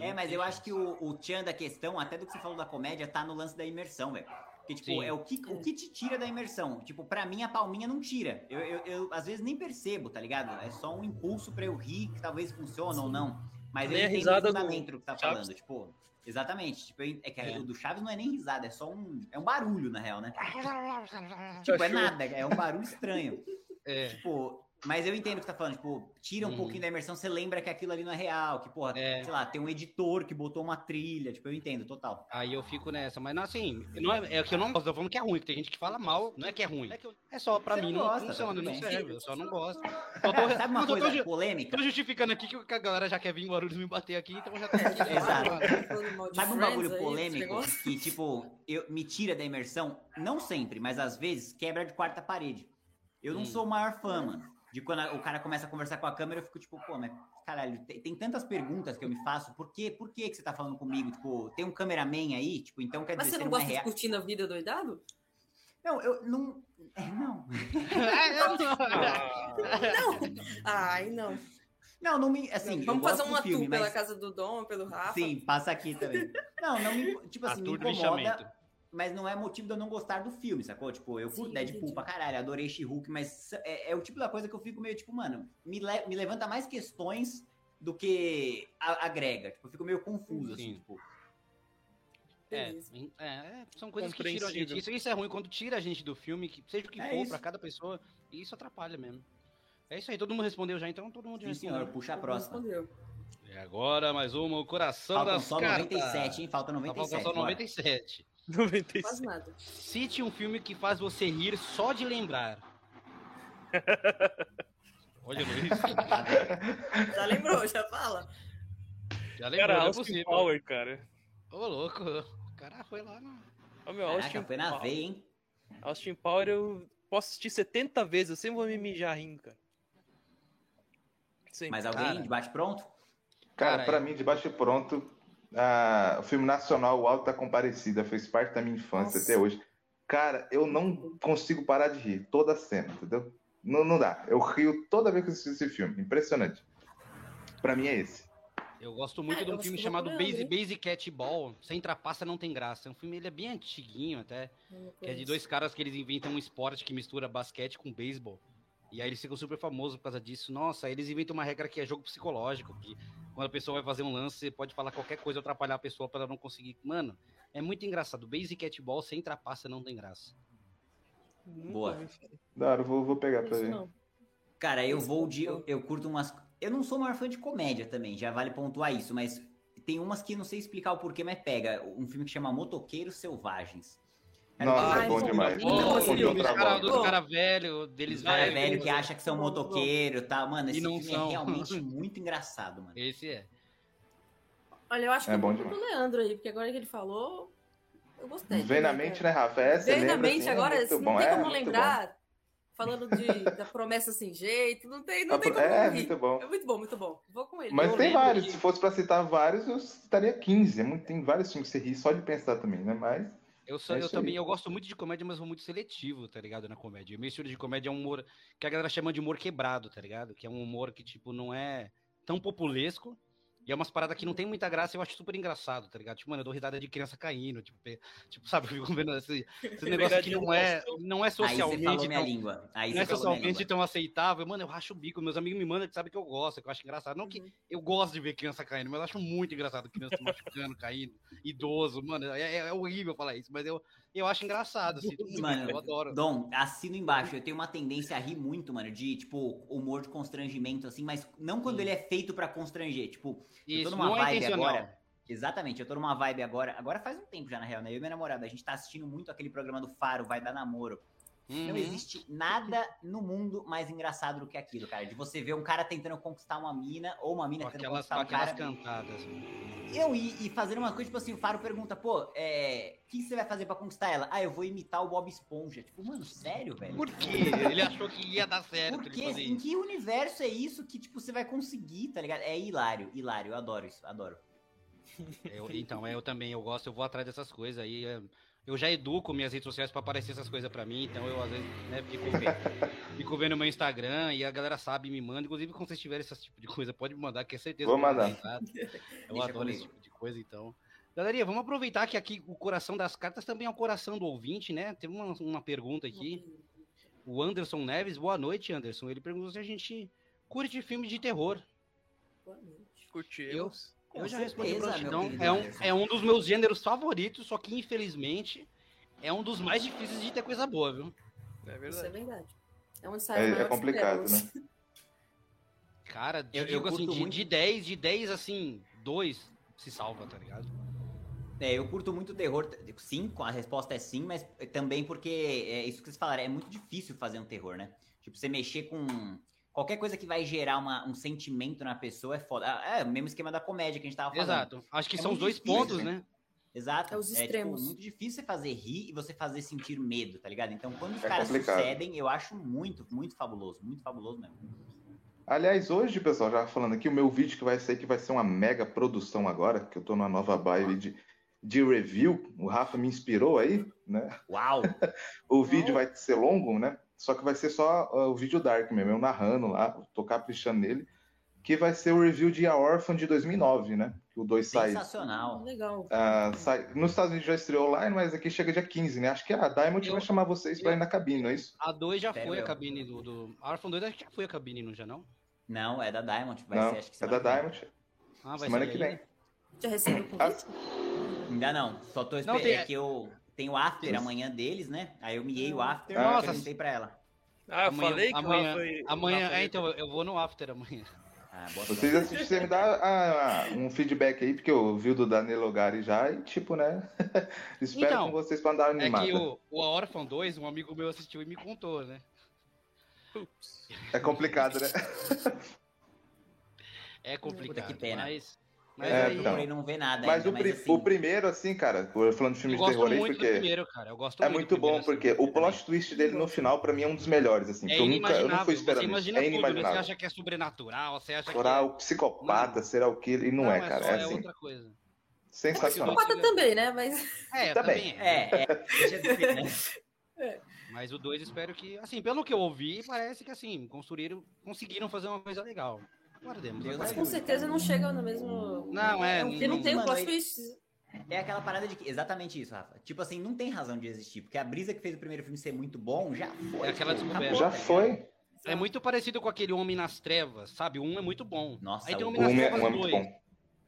É, mas eu acho que o, o tchan da questão, até do que você falou da comédia, tá no lance da imersão, velho. Porque, tipo, Sim. é o que, o que te tira da imersão. Tipo, pra mim, a palminha não tira. Eu, eu, eu, às vezes, nem percebo, tá ligado? É só um impulso pra eu rir, que talvez funcione ou não. Mas eu a entendo risada do fundamento do que tá Chaves. falando. Tipo, exatamente. Tipo, eu- é que É. o do Chaves não é nem risada, é só um... É um barulho, na real, né? Tipo, é nada, é um barulho estranho. É, Tipo, mas eu entendo o que você tá falando, tipo, tira um Uhum. pouquinho da imersão, você lembra que aquilo ali não é real, que, porra, É. sei lá, tem um editor que botou uma trilha, tipo, eu entendo, total. aí eu fico nessa. Mas não assim, não é, é que eu não gosto, eu tô falando que é ruim, que tem gente que fala mal, não é que é ruim. É só pra Você mim não não, gosta, funciona, não tudo bem. serve, eu só não gosto. Só tô, Sabe uma não, tô- coisa tô, polêmica? tô justificando aqui que a galera já quer vir em Guarulhos me bater aqui, então já tá aqui. Exato. Sabe um bagulho aí, polêmico negócio? que, tipo, eu, me tira da imersão? Não sempre, mas às vezes quebra de quarta parede. Eu não Hum. sou o maior fã, mano. De quando a- o cara começa a conversar com a câmera, eu fico tipo, pô, mas caralho, tem, tem tantas perguntas que eu me faço. Por quê? Por que, que você tá falando comigo? Tipo, tem um cameraman aí? Tipo, então quer Mas dizer, você não não é gosta de real. curtir a vida doidado? Não, eu não. é, Não. Ai, não. Não, não me. Assim, Vamos fazer uma filme, tour pela mas- casa do Dom, pelo Rafa. Sim, passa aqui também. Não, não me. Tipo assim, me Ator do incomoda. Mas não é motivo de eu não gostar do filme, sacou? Tipo, eu curto Deadpool entendi. pra caralho, adorei She-Hulk, mas é, é o tipo da coisa que eu fico meio tipo, mano, me, le- me levanta mais questões do que a- agrega. Tipo, eu fico meio confuso, assim, Sim. tipo. É, é, é, são coisas que tiram a gente. Isso, isso é ruim quando tira a gente do filme, que, seja o que É for, pra cada pessoa, e isso atrapalha mesmo. É isso aí, todo mundo respondeu já, então todo mundo já Sim, respondeu. senhor, puxa a próxima. respondeu. E agora mais uma, o coração Faltam das só cartas. 97, hein? Falta Tá 97. faltando só bora. 97. 96. Quase nada. Cite um filme que faz você rir só de lembrar. Olha, Luiz. Já lembrou, já fala. Já lembrou, Cara, é Austin possível. Power, cara. Ô, louco. O cara foi lá no... Ô, meu, Caraca, Austin, foi na Power- veia, hein? Austin Power eu posso assistir 70 vezes, eu sempre vou me mijar rindo, cara. Sempre. Mais alguém Cara. de bate pronto? Cara, Cara, pra é- mim, de baixo pronto, ah, o filme nacional O Alto da Comparecida fez parte da minha infância Nossa. até hoje. Cara, eu não consigo parar de rir toda a cena, entendeu? Não, não dá. Eu rio toda vez que eu assisto esse filme. Impressionante. Pra mim é esse. Eu gosto muito É, de um filme chamado Base. Base Cat Ball. Sem trapaça não tem graça. É um filme, ele é bem antiguinho até. Que é de dois caras que eles inventam um esporte que mistura basquete com beisebol. E aí eles ficam super famosos por causa disso. Nossa, aí eles inventam uma regra que é jogo psicológico, que quando a pessoa vai fazer um lance, você pode falar qualquer coisa, atrapalhar a pessoa para ela não conseguir. Mano, é muito engraçado. Base Cat Ball sem trapaça não tem graça. Boa. vi. Da hora, eu vou, vou pegar pra ver. Cara, eu vou de. Eu, eu curto umas. Eu não sou o maior fã de comédia também, já vale pontuar isso, mas tem umas que não sei explicar o porquê, mas pega. Um filme que chama Motoqueiros Selvagens. Cara, Nossa, Ai, é bom bom, demais. caras volta. Bom. cara velho, deles Os caras velho. velho que acha que são motoqueiro e tal. Mano, esse não filme são. é realmente muito engraçado, mano. Esse é. Olha, eu acho que É vou pro demais. Leandro aí, porque agora que ele falou, eu gostei. Vem na mente, cara. né, Rafa? Essa Vem na mente assim, é agora, muito não bom. tem É, como lembrar. Falando de, da promessa sem jeito, não tem, não bom. tem como É, muito bom. É muito bom, muito bom. Vou com ele. Mas Eu tem vários. que- Se fosse pra citar vários, eu citaria 15. É muito- tem vários filmes que você ri só de pensar também, né? Mas Eu, sou, É eu também, eu gosto muito de comédia, mas vou muito seletivo, tá ligado? Na comédia. Meu estilo de comédia é um humor que a galera chama de humor quebrado, tá ligado? Que é um humor que, tipo, não é tão populesco. E é umas paradas que não tem muita graça, eu acho super engraçado, tá ligado? Tipo, mano, eu dou risada de criança caindo, tipo, tipo sabe, eu fico vendo esse, esse negócio que não é, não é Aí você socialmente falou minha tão, língua. Aí não é socialmente tão aceitável. Mano, eu racho o bico, meus amigos me mandam que sabem que eu gosto, que eu acho engraçado. Não que Uhum. eu gosto de ver criança caindo, mas eu acho muito engraçado criança se machucando, caindo, idoso, mano, é, é- é horrível falar isso, mas eu, eu acho engraçado, assim, tudo Mano, eu adoro. Dom, assino embaixo. Eu tenho uma tendência a rir muito, mano, de, tipo, humor de constrangimento, assim, mas não quando Sim. ele é feito pra constranger. Tipo, eu Isso, tô numa não é vibe intencional. agora. Exatamente, eu tô numa vibe agora. Agora faz um tempo já, na real, né? Eu e minha namorada, a gente tá assistindo muito aquele programa do Faro, Vai Dar Namoro. Não Uhum. existe nada no mundo mais engraçado do que aquilo, cara. De você ver um cara tentando conquistar uma mina, ou uma mina tentando aquelas, conquistar um cara. cantadas. Eu e, e fazer uma coisa, tipo assim, o Faro pergunta, pô, é, o que você vai fazer pra conquistar ela? Ah, eu vou imitar o Bob Esponja. Tipo, mano, sério, velho? Por quê? Ele achou que ia dar certo Por quê? Em que universo é isso que, tipo, você vai conseguir, tá ligado? É hilário, hilário, eu adoro isso, adoro. Eu- então, é, eu também, eu gosto, eu vou atrás dessas coisas aí. é, Eu já educo minhas redes sociais pra aparecer essas coisas pra mim, então eu às vezes né, fico, vendo, fico vendo meu Instagram e a galera sabe e me manda. Inclusive, quando vocês tiverem esse tipo de coisa, pode me mandar, que é certeza Vou que eu mandar. dar, tá? Eu Deixa adoro comigo. esse tipo de coisa, então. Galerinha, vamos aproveitar que aqui o coração das cartas também é o coração do ouvinte, né? Tem uma, uma pergunta aqui. O Anderson Neves, boa noite, Anderson. Ele perguntou se a gente curte filme de terror. Boa noite. Curtimos. Com eu já respondi prontidão. É um, é um dos meus gêneros favoritos, só que infelizmente é um dos mais difíceis de ter coisa boa, viu? É Isso é verdade. verdade. É onde sai É, é complicado, né? Cara, de, Eu- eu digo assim, curto de, muito. de 10, de 10, assim, 2 se salva, tá ligado? É, eu curto muito terror. Sim, a resposta é sim, mas também porque é isso que vocês falaram, é muito difícil fazer um terror, né? Tipo, você mexer com qualquer coisa que vai gerar uma- um sentimento na pessoa é foda. Ah, É o mesmo esquema da comédia que a gente tava falando. Exato. Acho que É são os dois difícil, pontos, né? né? Exato. É os tipo, extremos. muito difícil você fazer rir e você fazer sentir medo, tá ligado? Então, quando os É caras complicado. sucedem, eu acho muito, muito fabuloso. Muito fabuloso mesmo. Aliás, hoje, pessoal, já falando aqui, o meu vídeo que vai sair, que vai ser uma mega produção agora, que eu tô numa nova vibe de, de review. O Rafa me inspirou aí, né? Uau! O vídeo vai ser longo, né? Só que vai ser só uh, o vídeo dark mesmo, eu narrando lá, tô caprichando nele, que vai ser o review de A Orphan de 2009, né? Que o 2 sai, Sensacional. Legal. ah, sai- Nos Estados Unidos já estreou online, mas aqui chega dia 15, né? Acho que a Diamond Eu- vai chamar vocês pra ir na cabine, não é isso? A 2 já Sério foi a cabine do. do... A Orphan 2 acho que já foi a cabine, não já não? Não, é da Diamond. Vai não, ser, acho que é da. Diamond. Ah, vai Semana que vem. Já recebeu o convite? Ainda não. Só tô Não, esperando. tem- É que eu tenho o after Isso. amanhã deles, né? Aí eu miei o after Ah, e perguntei pra ela. Ah, eu Amanhã- falei que amanhã- ia- Amanhã, é, então, eu vou no after amanhã. Ah, Vocês assistem, você me dá ah, ah, um feedback aí, porque eu vi o do Danilo Gari já e, tipo, né? Espero Então, com vocês pra dar uma É animada. que o, o A Orphan 2, um amigo meu assistiu e me contou, né? Ups. É complicado, né? É complicado, que pena. mas... Mas É, aí, então. procurei não ver nada Mas, ainda, o, pri- assim, o primeiro, assim, cara, eu falando de eu filme de terror aí, porque primeiro, cara. Eu gosto é muito bom, assim. porque o plot twist dele no final, pra mim, é um dos melhores, assim. É eu, nunca, eu não fui Você esperando isso. imagina É tudo, né? Você inimaginável. acha que é sobrenatural, você acha que o psicopata, será o que e não, é, cara. só, É é assim, outra coisa. sensacional. Psicopata também, né? Mas É, Também. é. É, é, né? Mas o 2 espero que, assim, pelo que eu ouvi, parece que assim, construíram, conseguiram fazer uma coisa legal. Guardemos. Mas com certeza não chega no mesmo. Não, é, Porque não não- tem o mano, plot twist. É aquela parada de que. Exatamente isso, Rafa. Tipo assim, não tem razão de existir. Porque a brisa que fez o primeiro filme ser muito bom já foi. É aquela descoberta. Já tá foi. É muito parecido com aquele Homem nas Trevas, sabe? O um é muito bom. Nossa, Aí tem o Homem Um nas é, Trevas um é muito 2. bom.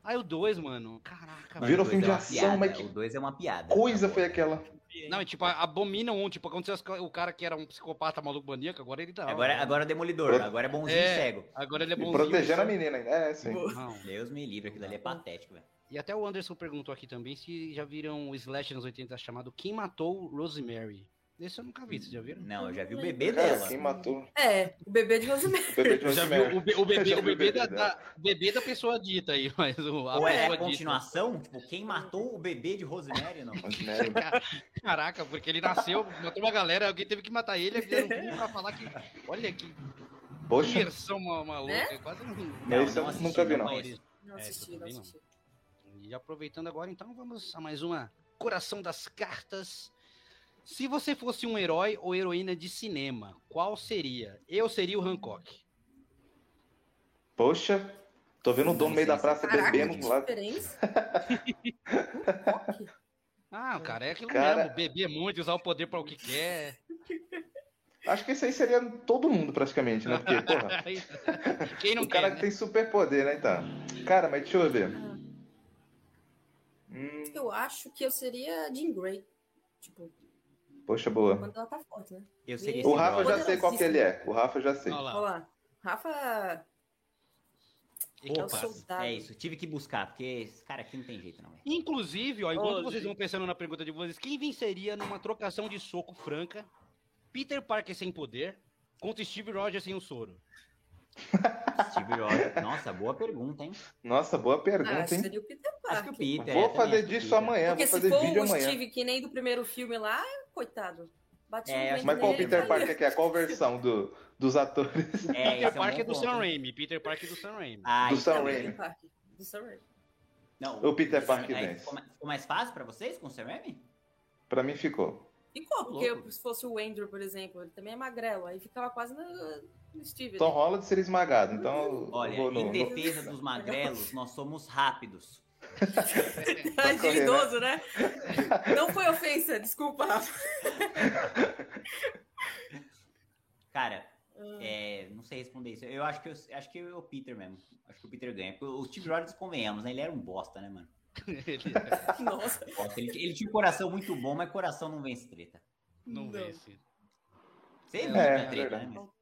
Aí o 2, mano, caraca. Mano, Virou o dois filme de é ação, piada, mas que O 2 é uma piada. Coisa foi aquela. Não, e, tipo, abominam um, tipo, aconteceu o cara que era um psicopata maluco maníaco, agora ele tá. Agora, agora é demolidor, Pro- agora é bonzinho É. e cego. Agora ele é E bonzinho. protegendo a menina ainda. É, sim. Não. Deus me livre, aquilo ali é patético, velho. E até o Anderson perguntou aqui também se já viram o Slash nos 80 chamado Quem Matou Rosemary. Esse eu nunca vi, vocês já viram? Não, eu já vi o bebê dela. quem matou? É, o bebê de Rosemary. O bebê de Rosemary. o, be- o bebê, o bebê, da, da- bebê da pessoa dita aí, mas o, a Ou é a dita. continuação? Tipo, quem matou o bebê de Rosemary? Não. Rosemary. Caraca, porque ele nasceu, matou uma galera, alguém teve que matar ele, fizeram um pra falar que. Olha que Poxa, imersão ma- maluca. Né? é Quase. Não, esse eu não assisti, nunca vi, não não. Não É, assisti, não também não. assisti. E aproveitando agora, então, vamos a mais uma Coração das Cartas. Se você fosse um herói ou heroína de cinema, qual seria? Eu seria o Hancock. poxa. Tô vendo o Dom no meio da praça Caraca, que bebendo lá. diferença. Toque. Ah, cara, é aquilo Cara- mesmo. Beber muito, usar o poder pra o que quer. Acho que isso aí seria todo mundo, praticamente, né? Porque, porra, Quem não o cara quer? que né? tem superpoder, né, então? Cara, mas deixa eu ver. Hum, Eu acho que eu seria Jean Grey. Tipo, poxa, boa. quando ela tá forte, né? Eu seria O Rafa eu já sei qual que ele é. O Rafa já sei. Olha Olha lá. Rafa é Opa, é isso, tive que buscar, porque esse cara aqui não tem jeito, não. Inclusive, ó, enquanto Ô, vocês gente. vão pensando na pergunta de vocês, quem venceria numa trocação de soco franca? Peter Parker sem poder contra Steve Rogers sem o soro? Steve Rogers. Nossa, boa pergunta, hein? Nossa, boa Ah, pergunta, hein? seria o Peter Acho que Parker. o Peter. Vou é, fazer acho que o disso Peter. amanhã, Porque vou se fazer for vídeo o amanhã. Steve que nem do primeiro filme lá, coitado. Bate É, Mas qual Peter vai- Parker que é? Qual versão do, dos atores? É, Peter é um Parker bom do Sam? Raimi. Peter Parker do Sam Raimi. Ah, Do isso Sam. Raimi. Parker. Do Sam Raimi. Não, O Peter Parker aí vence. Ficou mais, ficou mais fácil pra vocês com o Sam Raimi? Pra mim ficou. Ficou, porque Louco. se fosse o Andrew, por exemplo, ele também é magrelo, aí ficava quase no, Steve. Tom ali. Holland seria esmagado, então eu Olha, vou em no- defesa dos magrelos, nós somos rápidos. Tá né? idoso, né? Não foi ofensa, desculpa, Rafa. Cara, Ah. é, não sei responder isso. Eu acho que eu, acho que o Peter mesmo. Acho que o Peter ganha. O Steve Rogers, convenhamos, né? Ele era um bosta, né, mano? Ele Nossa. Bosta. Ele, ele tinha um coração muito bom, mas coração não vence treta. não Não. vence. Você É, é treta, verdade. né? meu?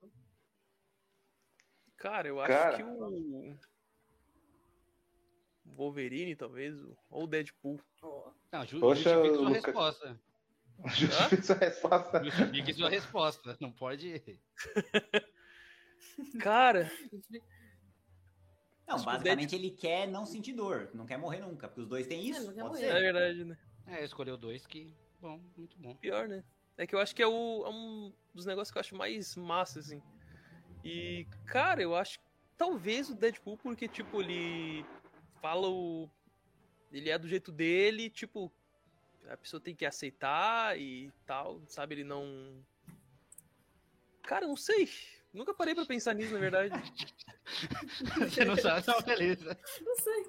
Cara, eu acho Cara. que o. Wolverine, talvez, ou o Deadpool. Não, ju Poxa, justifique sua Lucas. resposta. Justifica sua resposta. Justifique sua resposta. Não pode. Cara, Não, Acho basicamente ele quer não sentir dor, não quer morrer nunca, porque os dois têm isso. não quer pode morrer. é ser. verdade, né? É, escolheu dois que. Bom, muito bom. Pior, né? É que eu acho que é, o, é um dos negócios que eu acho mais massa, assim. E, cara, eu acho que talvez o Deadpool, porque, tipo, ele fala o. Ele é do jeito dele, tipo, a pessoa tem que aceitar e tal, sabe? Ele não. Cara, não sei. Nunca parei pra pensar nisso, na verdade. Você não sabe, não, beleza. Não sei.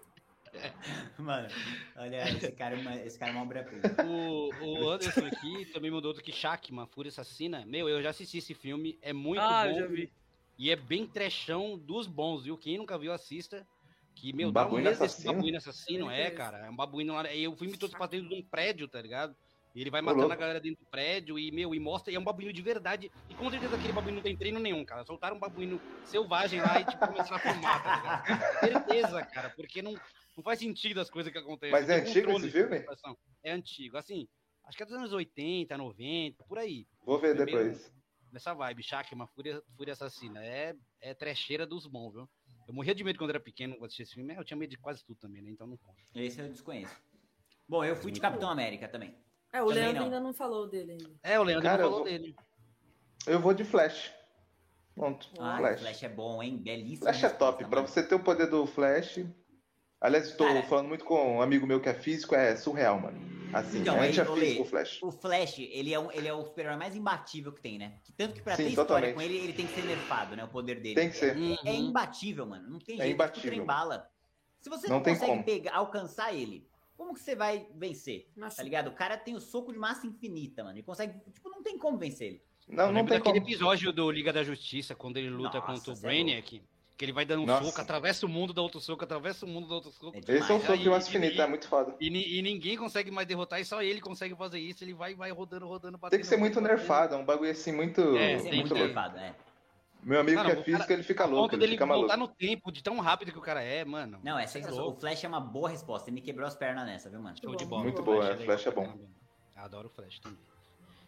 Mano, olha, esse cara, é uma- esse cara é uma obra-prima. O, o Anderson aqui também mandou outro que Shakma, Fúria Assassina. Meu, eu já assisti esse filme, é muito ah, bom. eu já vi. E é bem trechão dos bons, viu? Quem nunca viu, assista. Que, meu, Um dá um desse assassino? babuíno assassino, é, isso? cara. É um babuíno lá. E o filme todo se passa dentro de um prédio, tá ligado? E ele vai matando a galera dentro do prédio e, meu, e mostra. E é um babuíno de verdade. E com certeza aquele babuíno não tem treino nenhum, cara. Soltaram um babuíno selvagem lá e, tipo, começaram a filmar, tá ligado? Certeza, cara. Porque não, não faz sentido as coisas que acontecem. Mas é antigo esse filme? É antigo. Assim, acho que é dos anos 80, 90, por aí. Vou ver Foi depois. Nessa vibe, Shakma, Fúria, Fúria Assassina. É, é trecheira dos bons, viu? Eu morria de medo quando era pequeno quando assistia esse filme. Eu tinha medo de quase tudo também, né? Então não conta. Esse eu desconheço. Bom, eu fui de Capitão América também. É, o Também Leandro não. ainda não falou dele ainda. É, o Leandro Cara, falou eu vou- dele. Eu vou de Flash. Pronto. Ah, Flash. o Flash é bom, hein? Belíssimo. Flash é top. Pra você ter o poder do Flash. Aliás, estou falando muito com um amigo meu que é físico, é surreal, mano. Assim, Então, a gente é aí, Olê, o Flash. O Flash, ele é, um, ele é o super-herói mais imbatível que tem, né? Que tanto que pra Sim, ter história totalmente. com ele, ele tem que ser nerfado, né? O poder dele. Tem que ser. É, é Uhum. imbatível, mano. Não tem É jeito. imbatível. Tipo trem bala. Se você Não não, tem consegue pegar, alcançar ele, como que você vai vencer? Machuca. Tá ligado? O cara tem o soco de massa infinita, mano. Ele consegue. Tipo, não tem como vencer ele. Não, não tem daquele como. episódio do Liga da Justiça, quando ele luta Nossa, contra o é Brainiac. Que ele vai dando um Nossa. soco, atravessa o mundo, dá outro soco, atravessa o mundo, dá outro soco. É Esse é um soco de infinita, e- é muito foda. E, e ninguém consegue mais derrotar, e só ele consegue fazer isso. Ele vai, vai rodando, rodando, batendo. Tem que ser muito batendo. nerfado, é um bagulho assim muito, É, é muito muito louco. nerfado, é. Meu amigo Cara, que o é físico, cara- ele fica louco, ponto ele dele fica voltar maluco. no tempo, de tão rápido que o cara é, mano. Não, é Cê sensacional. O Flash é uma boa resposta. Ele me quebrou as pernas nessa, viu, mano? Show de bola. Muito O boa, legal Flash é pra bom. caramba. Adoro o Flash também.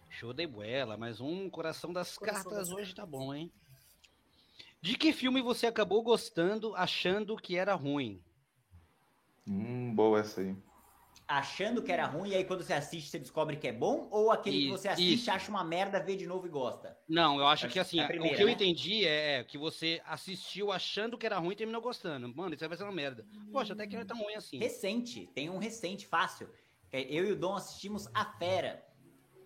Show de bola, mas um coração das Coração cartas das hoje tá bom, hein? De que filme você acabou gostando, achando que era ruim? Hum, boa essa aí. Achando que era ruim, e aí quando você assiste, você descobre que é bom? Ou aquele que Isso, você assiste, isso. acha uma merda, vê de novo e gosta? Não, eu acho Acho que assim, que é a o primeira, que eu né? entendi é, é que você assistiu achando que era ruim e terminou gostando. Mano, isso aí vai ser uma merda. Poxa, até que não é tão ruim assim. Recente, tem um recente fácil. É, Eu e o Dom assistimos A Fera.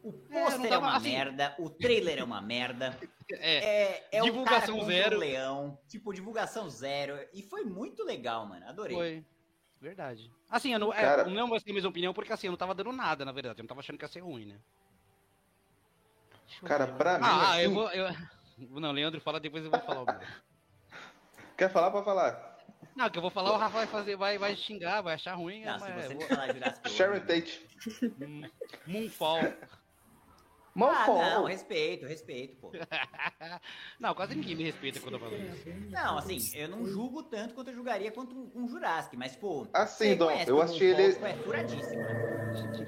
O É, pôster é, tava uma assim. merda, o trailer é uma merda. É, É, é Divulgação zero. um leão. Tipo, divulgação zero. E foi muito legal, mano. Adorei. foi. Verdade. Assim, eu não, é, Cara- não vai ser a mesma opinião, porque assim, eu não tava dando nada, na verdade. Eu não tava achando que ia ser ruim, né? Cara, pra mim, Ah, assim, eu vou. Eu... Não, Leandro fala, depois eu vou falar o meu. quer falar pra falar? Não, que eu vou falar, o Rafa vai fazer, vai, vai xingar, vai achar ruim. Não, mas se você eu me vou- falar Sharon World, Tate. Hum, Moonfall. Ah, não, respeito, respeito, pô. Não, quase ninguém me respeita quando eu falo isso. Não, assim, eu não julgo tanto quanto eu julgaria quanto um, um Jurassic, mas, tipo. Assim, Dom, eu assisti ele- É furadíssimo, né?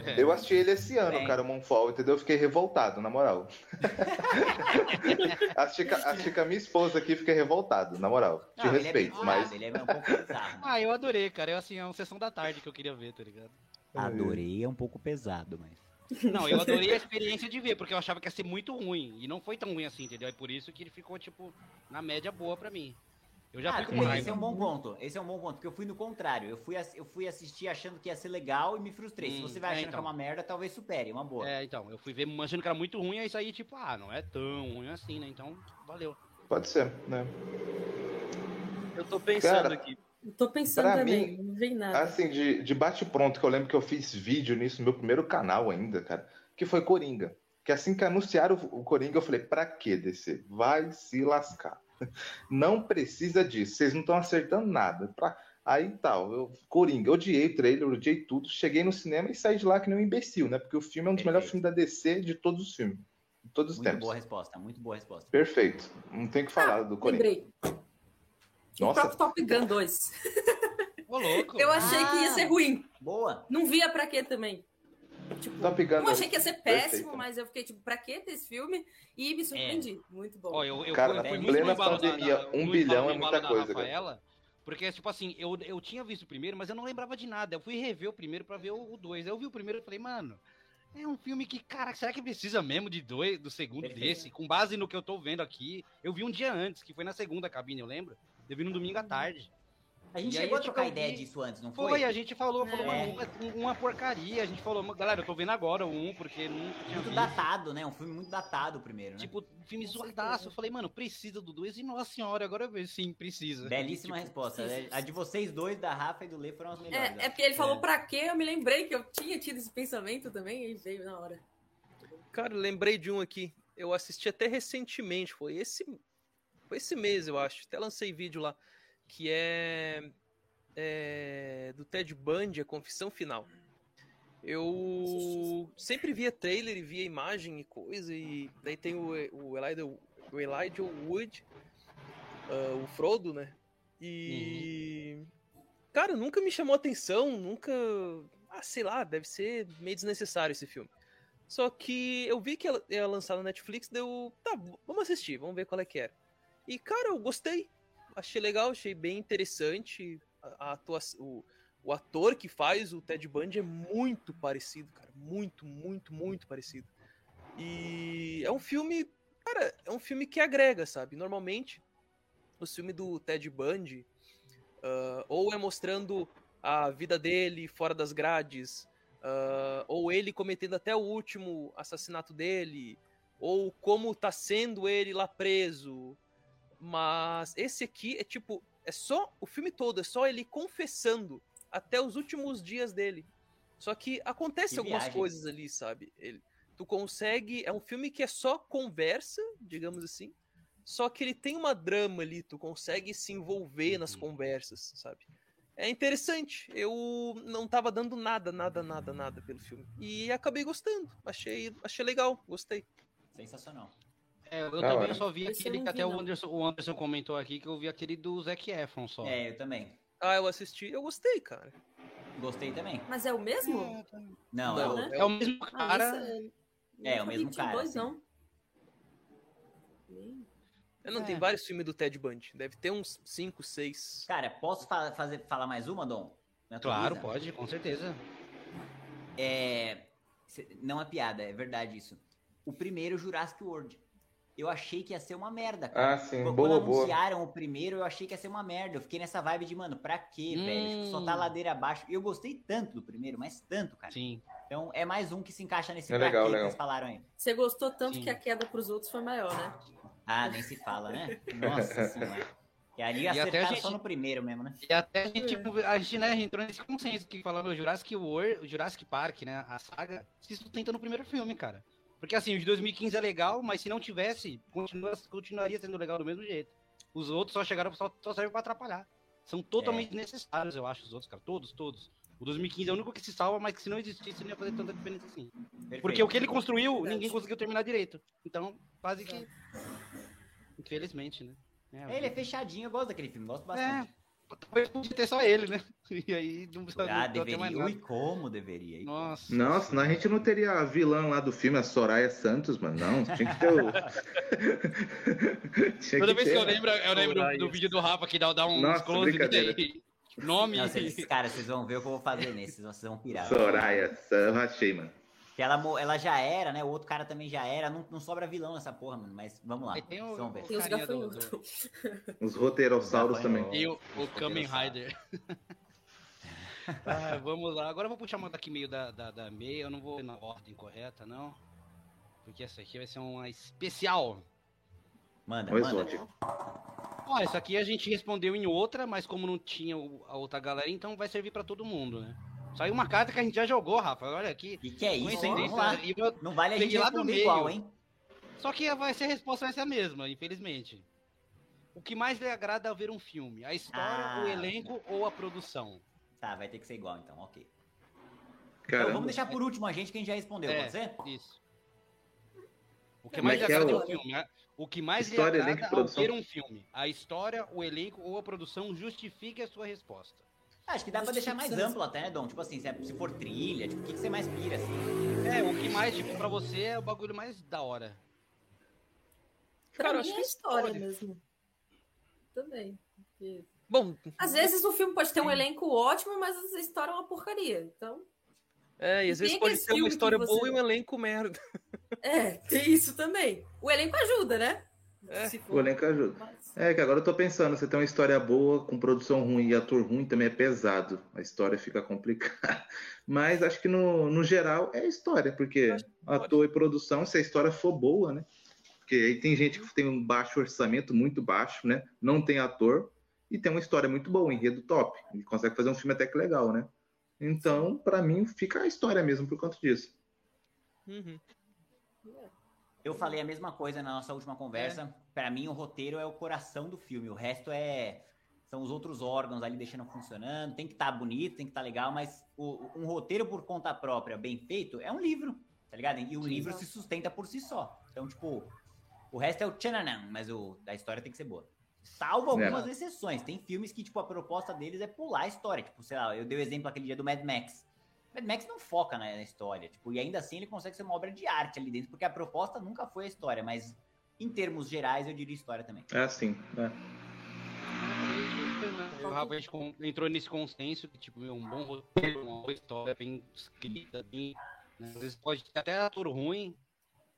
É. Eu assisti ele esse ano, Bem. cara, o Moonfall, entendeu? Eu fiquei revoltado, na moral. assisti, assisti com a minha esposa aqui, fiquei revoltado, na moral. Te Não, ele é respeito, mas. Ele é um pouco pesado. Ah, eu adorei, cara. Eu, assim, é uma sessão da tarde que eu queria ver, tá ligado? Adorei, é um pouco pesado, mas. Não, eu adorei a experiência de ver, porque eu achava que ia ser muito ruim. E não foi tão ruim assim, entendeu? É por isso que ele ficou, tipo, na média boa pra mim. Eu já ah, fui com raiva. esse é um bom ponto. Esse é um bom ponto, porque eu fui no contrário. Eu fui, eu fui assistir achando que ia ser legal e me frustrei. Se Hum, você vai é, achando que então. é uma merda, talvez supere, uma boa. É, então, eu fui ver achando que era muito ruim, aí saí tipo, ah, não é tão ruim assim, né? Então, valeu. Pode ser, né? Eu tô pensando Cara, aqui. Tô pensando Pra também, não vem nada. Assim, de, de bate-pronto, que eu lembro que eu fiz vídeo nisso no meu primeiro canal ainda, cara, que foi Coringa. Que assim que anunciaram o Coringa, eu falei, pra que descer? Vai se lascar. Não precisa disso, vocês não estão acertando nada. Pra... Aí tal, eu, Coringa, eu odiei o trailer, eu odiei tudo. Cheguei no cinema e saí de lá que nem um imbecil, né? Porque o filme é um dos melhores Perfeito. filmes da DC de todos os filmes. De todos os Muito tempos. boa resposta, muito boa resposta. Perfeito. Não tem o que falar do Coringa. Lembrei. O Nossa. próprio Top Gun 2. Ô, louco. Eu achei que ia ser ruim. Boa. Não via pra quê também. Tipo, Top Gun. não achei que ia ser péssimo, Perfeito. mas eu fiquei tipo, pra que desse filme? E me surpreendi. Muito bom. Ó, eu, eu Cara, fui, eu muito plena embalo da- pandemia, da- um bilhão é muita da coisa, cara. Rafaela, Porque, tipo assim, eu, eu tinha visto o primeiro, mas eu não lembrava de nada. Eu fui rever o primeiro pra ver o 2. Eu vi o primeiro e falei, mano, é um filme que, cara, será que precisa mesmo de dois, do segundo Perfeito. desse? Com base no que eu tô vendo aqui. Eu vi um dia antes, que foi na segunda cabine, eu lembro. Eu vi no domingo à tarde. A gente E aí, chegou a tipo, trocar eu vi- ideia disso antes, não foi? Foi, a gente falou, falou, É. mano, uma, uma porcaria. A gente falou, galera, eu tô vendo agora um, porque não tinha Muito visto. datado, né? Um filme muito datado primeiro, né? Tipo, filme zoadaço. Eu falei, mano, precisa do dois. E nossa senhora, agora eu vejo, sim, precisa. Belíssima Tipo, resposta. precisa. A de vocês dois, da Rafa e do Lê, foram as melhores. É, é porque ele falou pra quê, eu me lembrei que eu tinha tido esse pensamento também, e veio na hora. Cara, lembrei de um aqui. Eu assisti até recentemente. Foi esse, foi esse mês, eu acho. Até lancei vídeo lá. Que é, é do Ted Bundy, a Confissão Final. Eu sempre via trailer e via imagem e coisa. E daí tem o, o, Elijah, o Elijah Wood, ah, o Frodo, né? E. Cara, nunca me chamou atenção, nunca. Ah, sei lá, deve ser meio desnecessário esse filme. Só que eu vi que ia lançar na Netflix, deu. Tá, vamos assistir, vamos ver qual é que era. E, cara, eu gostei. Achei legal, achei bem interessante. A, a. O, o ator que faz o Ted Bundy é muito parecido, cara. Muito, muito, muito parecido. E é um filme. Cara, é um filme que agrega, sabe? Normalmente, o filme do Ted Bundy. ah, ou é mostrando a vida dele fora das grades, ah, ou ele cometendo até o último assassinato dele, ou como tá sendo ele lá preso. Mas esse aqui é tipo, é só o filme todo, é só ele confessando até os últimos dias dele. Só que acontece Que algumas coisas ali, sabe? Ele, tu consegue, é um filme que é só conversa, digamos assim. Só que ele tem uma drama ali, tu consegue se envolver nas Uhum. conversas, sabe? É interessante. Eu não tava dando nada, nada, nada, nada pelo filme. E acabei gostando. Achei, achei legal, gostei. Sensacional. É, eu Da também hora. só vi Esse eu aquele não que vi, até o não. Anderson, o Anderson comentou aqui, que eu vi aquele do Zac Efron só. É, eu também. Ah, eu assisti, eu gostei, cara. Gostei também. Mas é o mesmo? Não, Não, é o- né? É o mesmo Ah, cara. É, nunca o mesmo cara, Dois, assim. não. Nem- Eu não É. tem vários filmes do Ted Bundy. Deve ter uns 5, 6. Cara, posso fa- fazer, falar mais uma, Dom? Claro, pode, com certeza. É. cê- Não é piada, é verdade isso. O primeiro Jurassic World. Eu achei que ia ser uma merda, cara. Ah, sim. Quando Boa, boa. anunciaram o primeiro, eu achei que ia ser uma merda. Eu fiquei nessa vibe de, mano, pra quê, velho? Tipo, Só tá Hum. ladeira abaixo. Eu gostei tanto do primeiro, mas tanto, cara. Sim. Então é mais um que se encaixa nesse É pra legal, quê que legal. vocês falaram aí. Você gostou tanto Sim. que a queda pros outros foi maior, né? Ah, nem se fala, né? Nossa senhora. E ali E até a gente- só no primeiro mesmo, né? E até a gente, a gente, né, entrou nesse consenso que falando o Jurassic World, o Jurassic Park, né, a saga, se sustenta no primeiro filme, cara. Porque assim, o de 2015 é legal, mas se não tivesse, continua, continuaria sendo legal do mesmo jeito. Os outros só chegaram, só, só servem pra atrapalhar. São totalmente necessários, eu acho, os outros, cara. Todos, todos. O 2015 é o único que se salva, mas que se não existisse, não ia fazer tanta diferença assim. Perfeito. Porque o que ele construiu, ninguém conseguiu terminar direito. Então, quase que. Infelizmente, né? É, Ele é fechadinho, eu gosto daquele filme, gosto bastante. Talvez podia ter só ele, né? E aí não precisa ah, não ter mais nada. Ui, como deveria? Nossa. Nossa, senão a gente não teria a vilã lá do filme, a Soraya Santos, mano. Não, tinha que ter o. tinha Toda vez que ter, eu lembro, eu lembro do, Soraya. do vídeo do Rafa que dá, dá um Nossa, close. Nome. Nossa, esses caras, vocês vão ver o que eu vou fazer nesse, vocês vão pirar. Soraya, eu rachei, mano. Que ela, mo- ela já era, né? O outro cara também já era. Não, não sobra vilão nessa porra, mano. Mas vamos lá. Tem o- Vamos ver. Tem os Carinha do- gafanhotos. Os também. E o, o Kamen Rider. Ah, vamos lá. Agora eu vou puxar uma daqui meio da, da, da meia. Eu não vou na ordem correta, não. Porque essa aqui vai ser uma especial. Manda, Um manda. exótico. Ó, essa aqui a gente respondeu em outra, mas como não tinha a outra galera, então vai servir pra todo mundo, né? Saiu uma carta que a gente já jogou, Rafa. Olha aqui. O que, que é isso, Vamos lá. e eu- Não vale a gente lá do meio. igual, hein? Só que vai ser a resposta vai ser a mesma, infelizmente. O que mais lhe agrada ao ver um filme? A história, Ah. o elenco ou a produção? Tá, vai ter que ser igual então, ok. Então Caramba. vamos deixar por último a gente que a gente já respondeu, É. pode ser? Isso. O que mais é lhe que é agrada o- ao filme? né? O que mais História, lhe elenco e agrada ao produção. ver um filme? A história, o elenco ou a produção justifique a sua resposta. Acho que dá pra deixar mais amplo até, né, Dom? Tipo assim, se, é- se for trilha, tipo, o que, que você mais pira, assim? É, o que mais, tipo, pra você é o bagulho mais da hora. Pra Cara, eu mim acho é que história história. mesmo. Também. Porque, Bom, Às vezes o filme pode ter um elenco ótimo, mas a história é uma porcaria. Então, é, e às vezes pode ter uma história você- boa e um elenco merda. é, tem isso também. O elenco ajuda, né? É. O elenco ajuda. mas- É que agora eu tô pensando, você tem uma história boa, com produção ruim e ator ruim também é pesado. A história fica complicada. Mas acho que no, no geral é história, porque ator e produção, se a história for boa, né? Porque aí tem gente que tem um baixo orçamento, muito baixo, né? Não tem ator e tem uma história muito boa, um enredo top. E consegue fazer um filme até que legal, né? Então, pra mim, fica a história mesmo por conta disso. Uhum. Eu falei a mesma coisa na nossa última conversa. Pra mim, o roteiro é o coração do filme. O resto é são os outros órgãos ali deixando funcionando. Tem que estar bonito, tem que estar legal, mas o- um roteiro por conta própria, bem feito, é um livro, tá ligado? E o Sim. livro se sustenta por si só. Então, tipo, o resto é o tchananã, mas o, a história tem que ser boa. Salvo algumas exceções. Tem filmes que, tipo, a proposta deles é pular a história. Tipo, sei lá, eu dei o exemplo aquele dia do Mad Max. Mad Max não foca na, na história, tipo, e ainda assim ele consegue ser uma obra de arte ali dentro, porque a proposta nunca foi a história, mas em termos gerais eu diria história também. É assim, né? O Rafa entrou nesse consenso que, tipo, meu, um bom roteiro, uma boa história bem escrita, bem. né? Às vezes pode ter até ator ruim,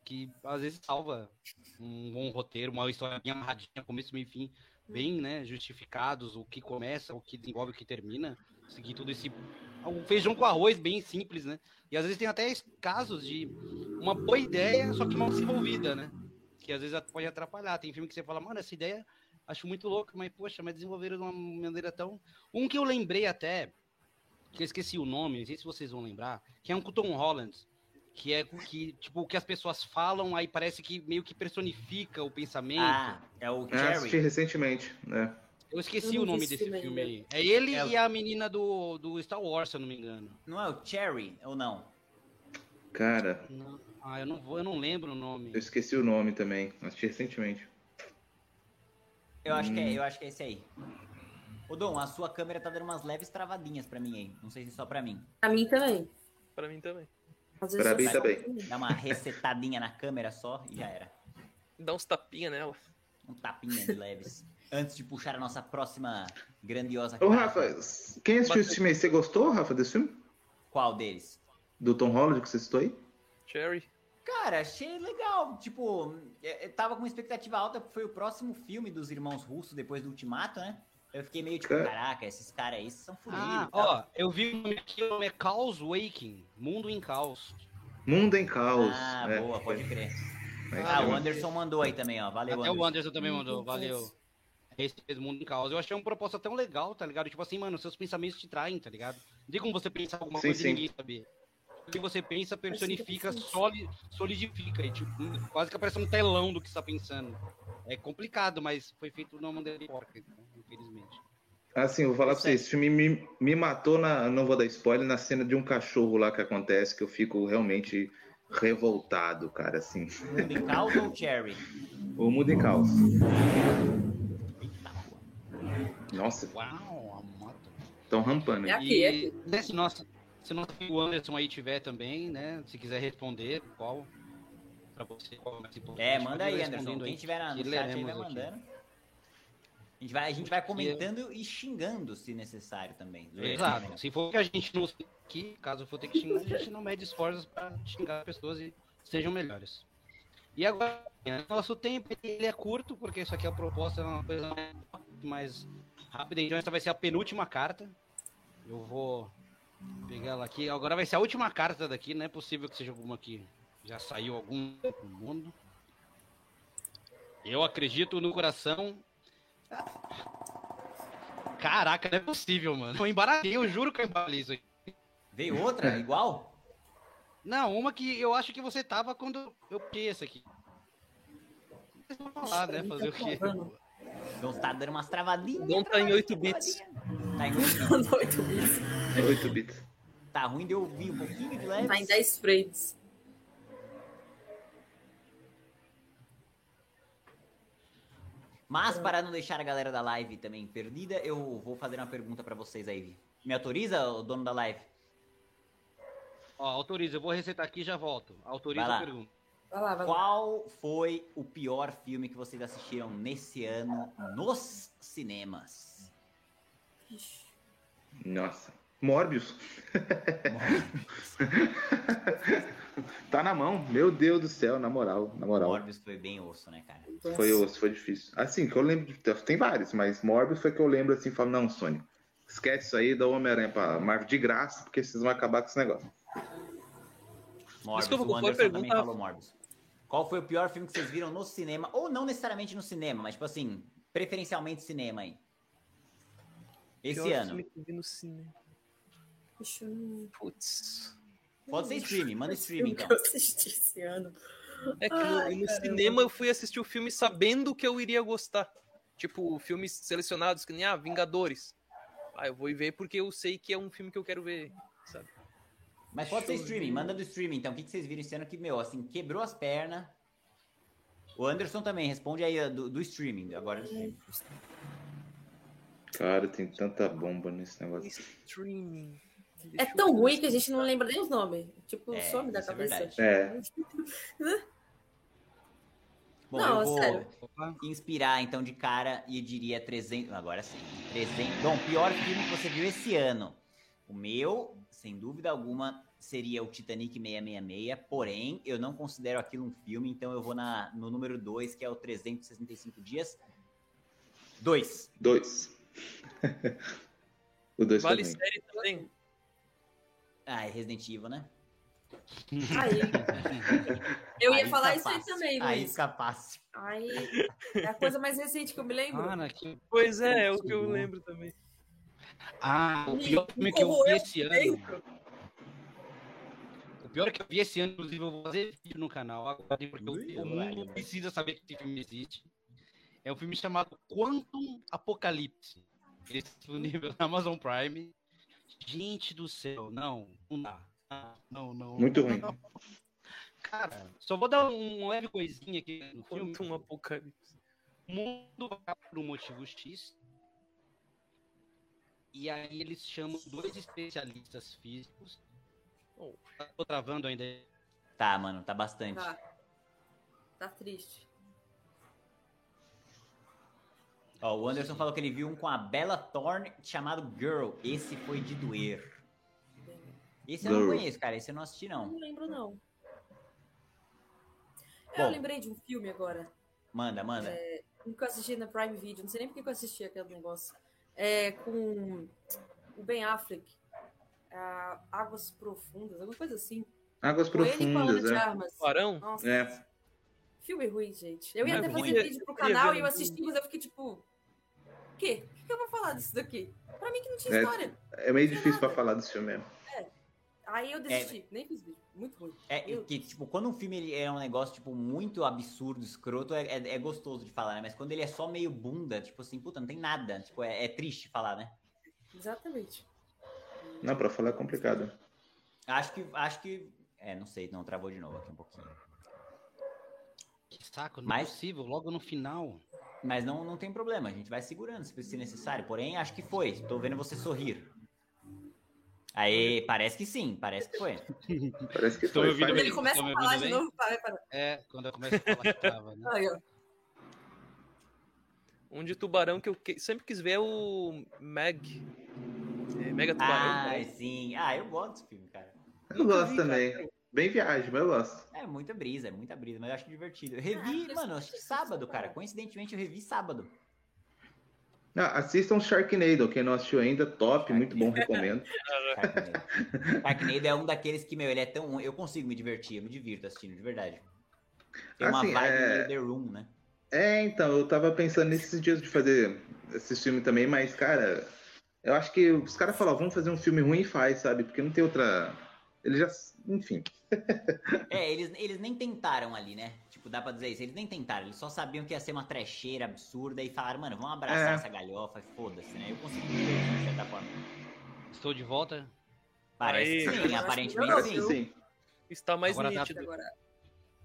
que às vezes salva um bom roteiro, uma história bem amarradinha, começo, meio fim, bem, né, justificados, o que começa, o que desenvolve, o que termina, seguir tudo esse um feijão com arroz bem simples, né? E às vezes tem até casos de uma boa ideia, só que mal desenvolvida, né? Que às vezes pode atrapalhar. Tem filme que você fala, mano, essa ideia acho muito louca, mas poxa, mas desenvolveram de uma maneira tão. Um que eu lembrei até, que eu esqueci o nome, não sei se vocês vão lembrar, que é um com Tom Holland. Que é que, tipo, o que as pessoas falam, aí parece que meio que personifica o pensamento. Ah, é o Eu assisti Cherry. recentemente, né? Eu esqueci eu o nome esse desse filme aí. É ele É e a menina do, do Star Wars, se eu não me engano. Não é o Cherry ou não? Cara, Não. Ah, eu não vou, eu não lembro o nome. eu esqueci o nome também. Assisti recentemente. Eu acho que Hum. é, eu acho que é esse aí. Ô Dom, a sua câmera tá dando umas leves travadinhas pra mim aí. Não sei se só pra mim. Pra mim também. Pra mim também. Às Pra mim também. Dá uma resetadinha na câmera só e já era. Dá uns tapinha nela. Um tapinha de leves. Antes de puxar a nossa próxima grandiosa Ô. Rafa, quem assistiu esse filme aí? Você gostou, Rafa, desse filme? Qual deles? Do Tom Holland que você citou aí? Cherry. Cara, achei legal. Tipo, eu eu tava com uma expectativa alta porque foi o próximo filme dos irmãos russos depois do Ultimato, né? Eu fiquei meio tipo, Cara. caraca, esses caras aí são fodidos. Ah, e tal. ó, eu vi o nome aqui, o nome é Chaos Waking, Mundo em Caos. Mundo em Caos. Ah, é. boa, pode crer. Ah, o Anderson mandou aí também, ó. Valeu, Até o Anderson. Anderson também mandou, valeu. Caos. Esse fez Mundo em Caos. Eu achei uma proposta tão legal, tá ligado? Tipo assim, mano, seus pensamentos te traem, tá ligado? Não tem como você pensar alguma Sim, coisa sim. e ninguém saber. O que você pensa, personifica, interessante. soli- solidifica. E, tipo, quase que aparece um telão do que você tá pensando. É complicado, mas foi feito de uma maneira porca, então, infelizmente. Assim, eu vou falar pra vocês, esse filme me, me matou na. Não vou dar spoiler, na cena de um cachorro lá que acontece, que eu fico realmente revoltado, cara, assim. Mundo em Caos ou Cherry? O Mundo em Caos. Nossa, Uau, a moto. tão rampando. É aqui, é E aqui. né, se nosso, se nosso amigo Anderson aí tiver também, né? Se quiser responder, qual pra você, qual é mais importante. É, manda aí, Anderson. Quem aí, tiver na, no chat aí vai aqui. mandando. A gente vai, a gente vai comentando e xingando se necessário também. Exato. momento. Se for que a gente não aqui, caso eu for ter que xingar, a gente não mede esforços para xingar as pessoas e sejam melhores. E agora, nosso tempo ele é curto, porque isso aqui é a proposta, é uma coisa mais rápida. Então essa vai ser a penúltima carta. Eu vou pegar ela aqui. Agora vai ser a última carta daqui, não é possível que seja alguma que já saiu algum no mundo. Eu acredito no coração. Caraca, não é possível, mano. Eu embaralhei, eu juro que eu embaralhei isso aqui. Veio outra, igual? Não, uma que eu acho que você tava quando eu peguei essa aqui. Vocês vão falar, né? Fazer o quê? Então tá dando umas travadinhas. Dom tá em 8 bits. Tá, em oito- 8 bits. 8 bits. tá ruim de ouvir um pouquinho de leve. Tá em 10 frames. Mas para não deixar a galera da live também perdida, eu vou fazer uma pergunta pra vocês aí. Me autoriza, o dono da live? Ó, autoriza, eu vou resetar aqui e já volto. Autoriza a pergunta. Vai lá, vai lá. Qual foi o pior filme que vocês assistiram nesse ano nos cinemas? Nossa. Morbius. tá na mão. Meu Deus do céu, na moral. Na moral. Morbius foi bem osso, né, cara? Foi osso, foi difícil. Assim, que eu lembro. Tem vários, mas Morbius foi que eu lembro assim, falo, não, Sônia, esquece isso aí, dá o Homem-Aranha pra Marvel de graça, porque vocês vão acabar com esse negócio. Morbius, Desculpa, o qual foi a Anderson também pergunta? falou Morbius. Qual foi o pior filme que vocês viram no cinema? Ou não necessariamente no cinema, mas tipo assim, preferencialmente cinema aí. Esse Pior ano. filme que eu vi no cinema. Deixa eu... Putz. Pode ser streaming, manda streaming então. que eu assisti esse ano. É que no, Ai, no caramba. cinema eu fui assistir o filme sabendo que eu iria gostar. Tipo, filmes selecionados, que nem ah, Vingadores. Ah, eu vou ir ver porque eu sei que é um filme que eu quero ver, sabe? Mas pode ser streaming, manda do streaming então. O que que vocês viram esse ano que, meu, assim, quebrou as pernas? O Anderson também, responde aí do, do streaming agora. Cara, tem tanta bomba nesse negócio. Streaming. É tão ruim que a gente não lembra nem os nomes. Tipo, É, some da é cabeça. verdade. É. Bom, Não, eu vou sério. Inspirar então de cara e diria 300. Agora sim, 300. Bom, pior filme que você viu esse ano. O meu, sem dúvida alguma, seria o Titanic 666. Porém, eu não considero aquilo um filme, então eu vou na, no número 2, que é o 365 Dias. 2. Dois. o dois Vale foi ruim. série também. Ah, é Resident Evil, né? Aí. Eu ia Aí falar isso aí também, Aí Luiz. fica fácil. Aí. É a coisa mais recente que eu me lembro. Cara, que... Pois é, é o que eu lembro também. Ah, o pior me filme que eu vi esse ano. O pior é que eu vi esse ano, inclusive, eu vou fazer vídeo no canal agora, porque o- Ui, o mundo precisa saber que esse filme existe. É um filme chamado Quantum Apocalipse. Ele está disponível na Amazon Prime. Gente do céu, não, não dá. Não, não. Muito ruim. não. Cara, só vou dar um leve coisinha aqui no filme. Quanto um apocalipse. O mundo vai por um motivo X. E aí eles chamam dois especialistas físicos. Oh. Tô travando ainda. Tá, mano, tá bastante. Tá. Tá triste. Ó, o Anderson falou que ele viu um com a Bella Thorne chamado Girl. Esse foi de doer. Esse eu não conheço, cara. Esse eu não assisti, não. Não lembro, não. É, Bom. eu lembrei de um filme agora. Manda, manda. Um que eu assisti na Prime Video. Não sei nem porque que eu assisti aquele negócio. É com o Ben Affleck. Ah, Águas Profundas, alguma coisa assim. Águas Com ele com a Ana profundas, de é. Armas. Barão? Nossa. É. Filme ruim, gente. Eu ia Não, até é fazer ruim. vídeo pro canal ver e eu assisti, mas eu fiquei tipo. O quê? O que que eu vou falar disso daqui? Pra mim que não tinha É. história. É meio difícil pra falar desse filme mesmo. Aí eu desisti, nem fiz vídeo. Muito ruim. É Eu- que, tipo, quando um filme ele é um negócio, tipo, muito absurdo, escroto, é, é, é gostoso de falar, né? Mas quando ele é só meio bunda, tipo assim, puta, não tem nada. Tipo, é, é triste falar, né? Exatamente. Não, pra falar é complicado. Acho que, acho que... É, não sei, não, travou de novo aqui um pouquinho. Que saco, não Mas- é possível, logo no final. Mas não, não tem problema, a gente vai segurando se se necessário. Porém, acho que foi. Tô vendo você sorrir. Aí, parece que sim, parece que foi. Parece que foi. Quando ele começa a falar de novo, para, para. É, quando eu começo a falar que trava, né? Aí, ó. Um de tubarão que eu que- sempre quis ver é o Meg. É, Mega Tubarão. Ah, né? sim. Ah, eu gosto desse filme, cara. Eu gosto também. Bem viagem, mas eu gosto. É muita brisa, é muita brisa, mas eu acho divertido. Eu revi, Ah, mano, acho que sábado, cara. Coincidentemente, eu revi sábado. Ah, assistam Sharknado, quem não assistiu ainda, top, muito bom, recomendo. Sharknado. Sharknado é um daqueles que, meu, ele é tão. Eu consigo me divertir, eu me divirto assistindo, de verdade. Tem uma Assim, vibe é- The Room, né? É, então, eu tava pensando nesses dias de fazer esse filme também, mas, cara, eu acho que os caras falam, vamos fazer um filme ruim e faz, sabe? Porque não tem outra. Ele já. Enfim. É, eles, eles nem tentaram ali, né? Tipo, dá pra dizer isso. Eles nem tentaram, eles só sabiam que ia ser uma trecheira absurda e falaram, mano, vamos abraçar É. essa galhofa e foda-se, né? Eu divertir de certa forma. Estou de volta. Parece Aí. que sim, aparentemente sim. Sim. Está mais Agora tá- nítido. Agora,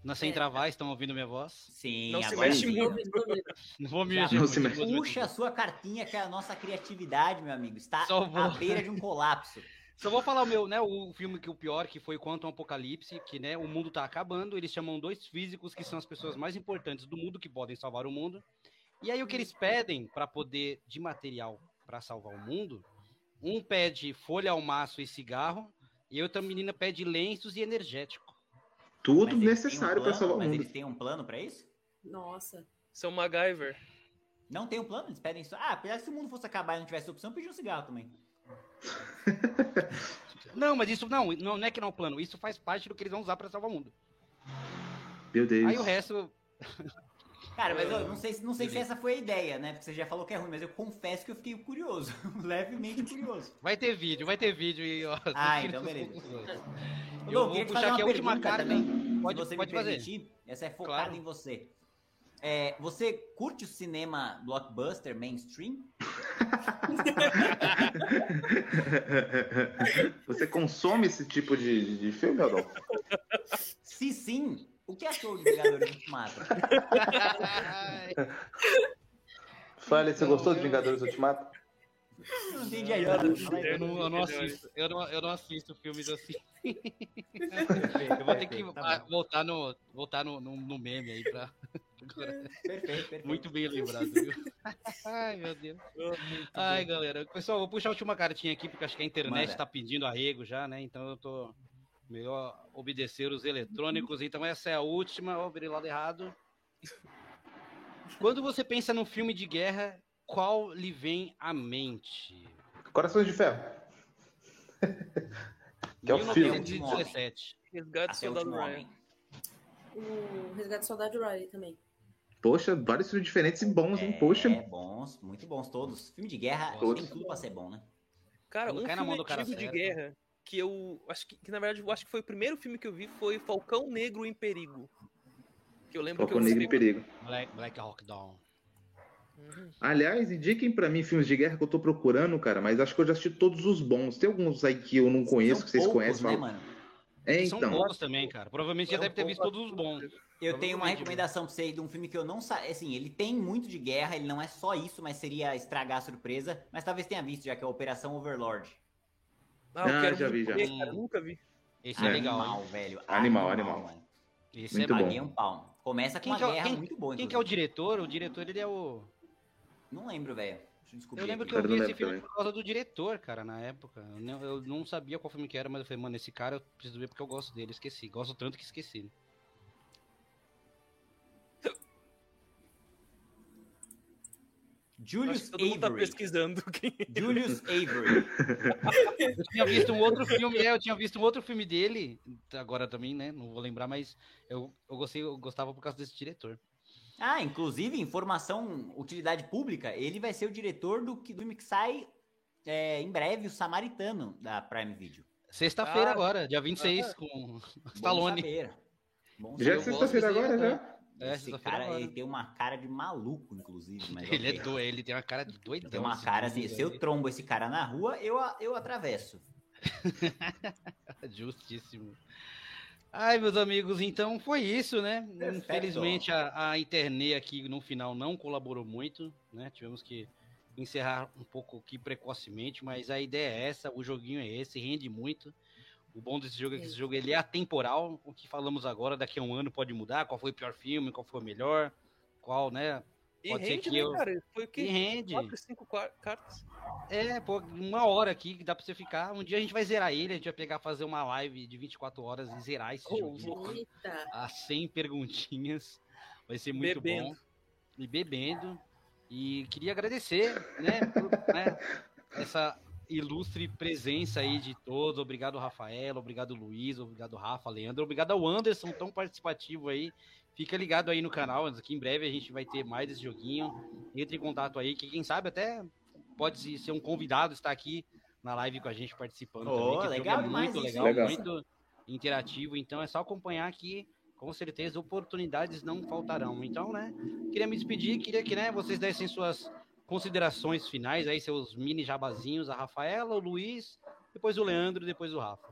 Na Sem É. Travar, estão ouvindo minha voz? Sim, Não se agora mexe muito. tô ouvindo. Não vou me mexer não se mexe. Puxa a sua cartinha que a nossa criatividade, meu amigo, está à beira de um colapso. Só vou falar o meu, né? O filme que o pior, que foi Quantum Apocalipse, que né, o mundo tá acabando. Eles chamam dois físicos que são as pessoas mais importantes do mundo que podem salvar o mundo. E aí o que eles pedem para poder de material para salvar o mundo, um pede folha ao maço e cigarro, e outra menina pede lenços e energético. Tudo Mas um necessário pra plano? salvar o Mas mundo. eles têm um plano pra isso? Nossa. São MacGyver. Não tem um plano, eles pedem só. Ah, apesar que se o mundo fosse acabar e não tivesse opção, pedir um cigarro também. Não, mas isso não, não é que não é o plano. Isso faz parte do que eles vão usar para salvar o mundo. Meu Deus. Aí o resto, Cara, mas eu não sei, se- não sei se essa foi a ideia, né? Porque você já falou que é ruim, mas eu confesso que eu fiquei curioso. levemente curioso. vai ter vídeo, vai ter vídeo e ó. Ah, então beleza. Eu Lô, vou puxar aqui a última cara também. Pode- se você pode me fazer. permitir, essa é focada Claro. em você. É, você curte o cinema blockbuster mainstream? Você consome esse tipo de, de filme, Adolfo? Se sim, o que achou de Vingadores Ultimato? Fale, você gostou de Vingadores Ultimato? Eu não entendi a. Eu não, eu não assisto, eu não, eu não assisto filmes assim. eu vou ter que tá ah, voltar no, voltar no, no, no meme aí pra. Perfeito, perfeito. Muito bem lembrado, viu? Ai, meu Deus. Ai, galera. Pessoal, vou puxar a última cartinha aqui, porque acho que a internet Manda. tá pedindo arrego já, né? Então eu tô melhor obedecer os eletrônicos. Então essa é a última. Ó, virei lado errado. Quando você pensa num filme de guerra, qual lhe vem à mente? Corações de Ferro. Que é o filme. 1917. Resgate Até o Soldado Ryan. O Resgate do Soldado Riley também. Poxa, vários filmes diferentes e bons, hein? Poxa. É, bons, muito bons todos. Filme de guerra Todos. tem tudo pra ser bom, né? Cara, Quando um cai na mão filme do cara de certo. guerra que eu acho que, que, na verdade eu acho que foi o primeiro filme que eu vi foi Falcão Negro em Perigo. Que eu lembro Falcão que eu Negro em Perigo. Black, Black Hawk Down. Aliás, indiquem pra mim filmes de guerra que eu tô procurando, cara, mas acho que eu já assisti todos os bons. Tem alguns aí que eu não conheço, São que vocês poucos, conhecem. né, mano? É, São então. poucos também, cara. Provavelmente já É um deve ter visto todos os bons. Eu tenho uma recomendação pra você de um filme que eu não sei. Assim, ele tem muito de guerra, ele não é só isso, mas seria estragar a surpresa. Mas talvez tenha visto, já que é a Operação Overlord. Ah, eu Ah, quero já vi, já. ver, cara, nunca vi. Esse é, É. legal. Animal, hein? velho. Animal, animal. mano. Esse Muito é bom. Um pau. Começa com Quem uma que é o- guerra quem- muito boa, Quem que é o diretor? O diretor, ele é o... Não lembro, velho. Eu lembro aqui. que eu vi esse filme também. por causa do diretor, cara, na época. Eu não, eu não sabia qual filme que era, mas eu falei, mano, esse cara eu preciso ver porque eu gosto dele. Esqueci. Gosto tanto que esqueci. né? Acho Julius que todo mundo tá Avery. pesquisando quem é. Julius Avery. Eu tinha visto um outro filme, é, eu tinha visto um outro filme dele, agora também, né? Não vou lembrar, mas eu, eu, gostei, eu gostava por causa desse diretor. Ah, inclusive, informação, utilidade pública, ele vai ser o diretor do, que- do filme que sai é, em breve, o Samaritano, da Prime Video. Sexta-feira Ah, agora, dia 26, com Bom Stallone. saber. Bom Já é sexta-feira agora, já? É, Esse cara, agora. ele tem uma cara de maluco, inclusive. Mas Ele ok. é doido, ele tem uma cara de doidão. Tem uma cara assim, se eu trombo esse cara na rua, eu, eu atravesso. Justíssimo. Ai, meus amigos, então foi isso, né? Perfeito. Infelizmente a, a internet aqui no final não colaborou muito, né? Tivemos que encerrar um pouco aqui precocemente, mas a ideia é essa, o joguinho é esse, rende muito. O bom desse jogo é que esse jogo ele é atemporal, o que falamos agora, daqui a um ano pode mudar, qual foi o pior filme, qual foi o melhor, qual, né? E Pode ser rende, que né, eu- cara? Foi o E quê? rende. 4, 5 cartas. É, pô, uma hora aqui que dá pra você ficar. Um dia a gente vai zerar ele, a gente vai pegar, fazer uma live de 24 horas e zerar esse joguinho. louco. Eita. a 100 perguntinhas. Vai ser muito Bebendo. bom. E bebendo. E queria agradecer, né, por, né, essa ilustre presença aí de todos. Obrigado, Rafael. Obrigado, Luiz. Obrigado, Rafa, Leandro. Obrigado ao Anderson, tão participativo aí. Fica ligado aí no canal, que em breve a gente vai ter mais esse joguinho. Entre em contato aí, que quem sabe até pode ser um convidado estar aqui na live com a gente participando. Ô, também, legal é muito legal, Legal. muito interativo. Então é só acompanhar que com certeza oportunidades não faltarão. Então, né, queria me despedir, queria que, né, vocês dessem suas considerações finais aí, seus mini jabazinhos, a Rafaela, o Luiz, depois o Leandro, depois o Rafa.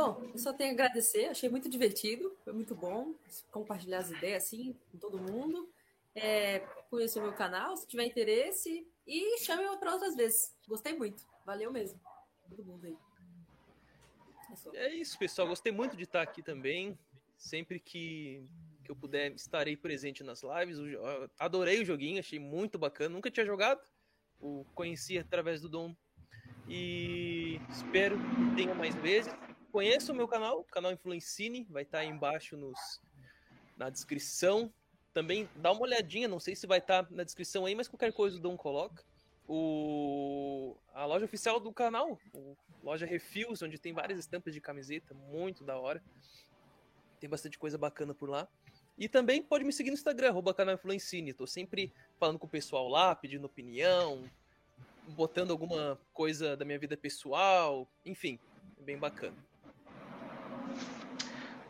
Bom, eu só tenho a agradecer, achei muito divertido, foi muito bom compartilhar as ideias assim com todo mundo. É, conheça o meu canal, se tiver interesse, e chame eu para outras vezes. Gostei muito, valeu mesmo. Todo mundo aí. É. É isso, pessoal. Gostei muito de estar aqui também. Sempre que, que eu puder, estarei presente nas lives. Eu Adorei o joguinho, achei muito bacana. Nunca tinha jogado. O conheci através do Dom. E espero que tenha mais vezes. Conheça o meu canal, o canal Influencine, vai estar aí embaixo nos, na descrição. Também dá uma olhadinha, não sei se vai estar na descrição aí, mas qualquer coisa o Dom coloca. O, a loja oficial do canal, loja Refils, onde tem várias estampas de camiseta, muito da hora. Tem bastante coisa bacana por lá. E também pode me seguir no Instagram, arroba canal Influencine. Tô sempre falando com o pessoal lá, pedindo opinião, botando alguma coisa da minha vida pessoal, enfim, é bem bacana.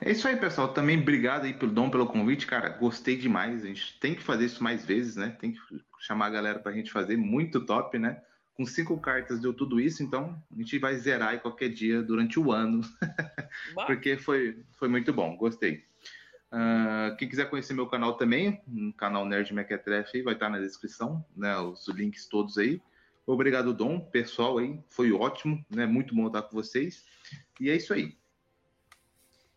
É isso aí, pessoal. Também obrigado aí pelo Dom pelo convite, cara. Gostei demais. A gente tem que fazer isso mais vezes, né? Tem que chamar a galera pra gente fazer. Muito top, né? Com cinco cartas deu tudo isso, então a gente vai zerar aí qualquer dia durante o ano, porque foi, foi muito bom. Gostei. Ah, quem quiser conhecer meu canal também, no canal Nerd Mequetrefe aí, vai estar na descrição, né? Os links todos aí. Obrigado, Dom, pessoal aí. Foi ótimo, né? Muito bom estar com vocês. E é isso aí.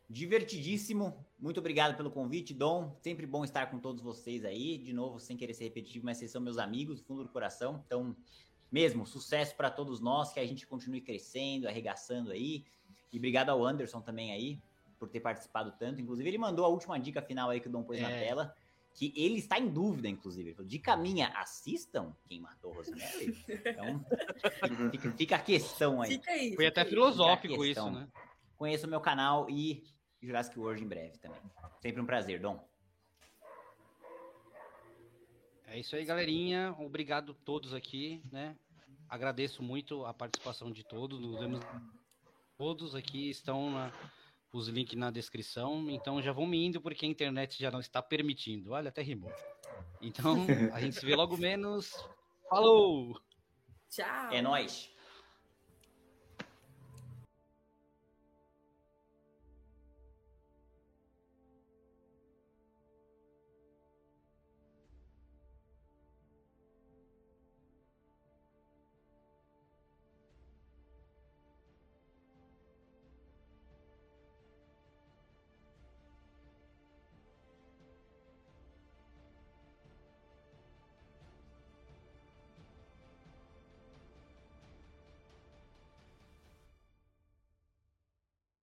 Divertidíssimo. Muito obrigado pelo convite, Dom. Sempre bom estar com todos vocês aí. De novo, sem querer ser repetitivo, mas vocês são meus amigos do fundo do coração. Então, mesmo, sucesso para todos nós, que a gente continue crescendo, arregaçando aí. E obrigado ao Anderson também aí por ter participado tanto. Inclusive, ele mandou a última dica final aí que o Dom pôs na É. tela. Que ele está em dúvida, inclusive. Ele falou, dica minha, assistam quem matou Rosemary. Então, fica, fica a questão aí. Fica aí. Foi fica até aí. filosófico isso, né? Conheça o meu canal e Jurassic World em breve também. Sempre um prazer, Dom. É isso aí, galerinha. Obrigado a todos aqui, né? Agradeço muito a participação de todos. Nos vemos todos aqui estão na- os links na descrição. Então já vão me indo porque a internet já não está permitindo. Olha, até rimou. Então a gente se vê logo menos. Falou! Tchau. É nóis.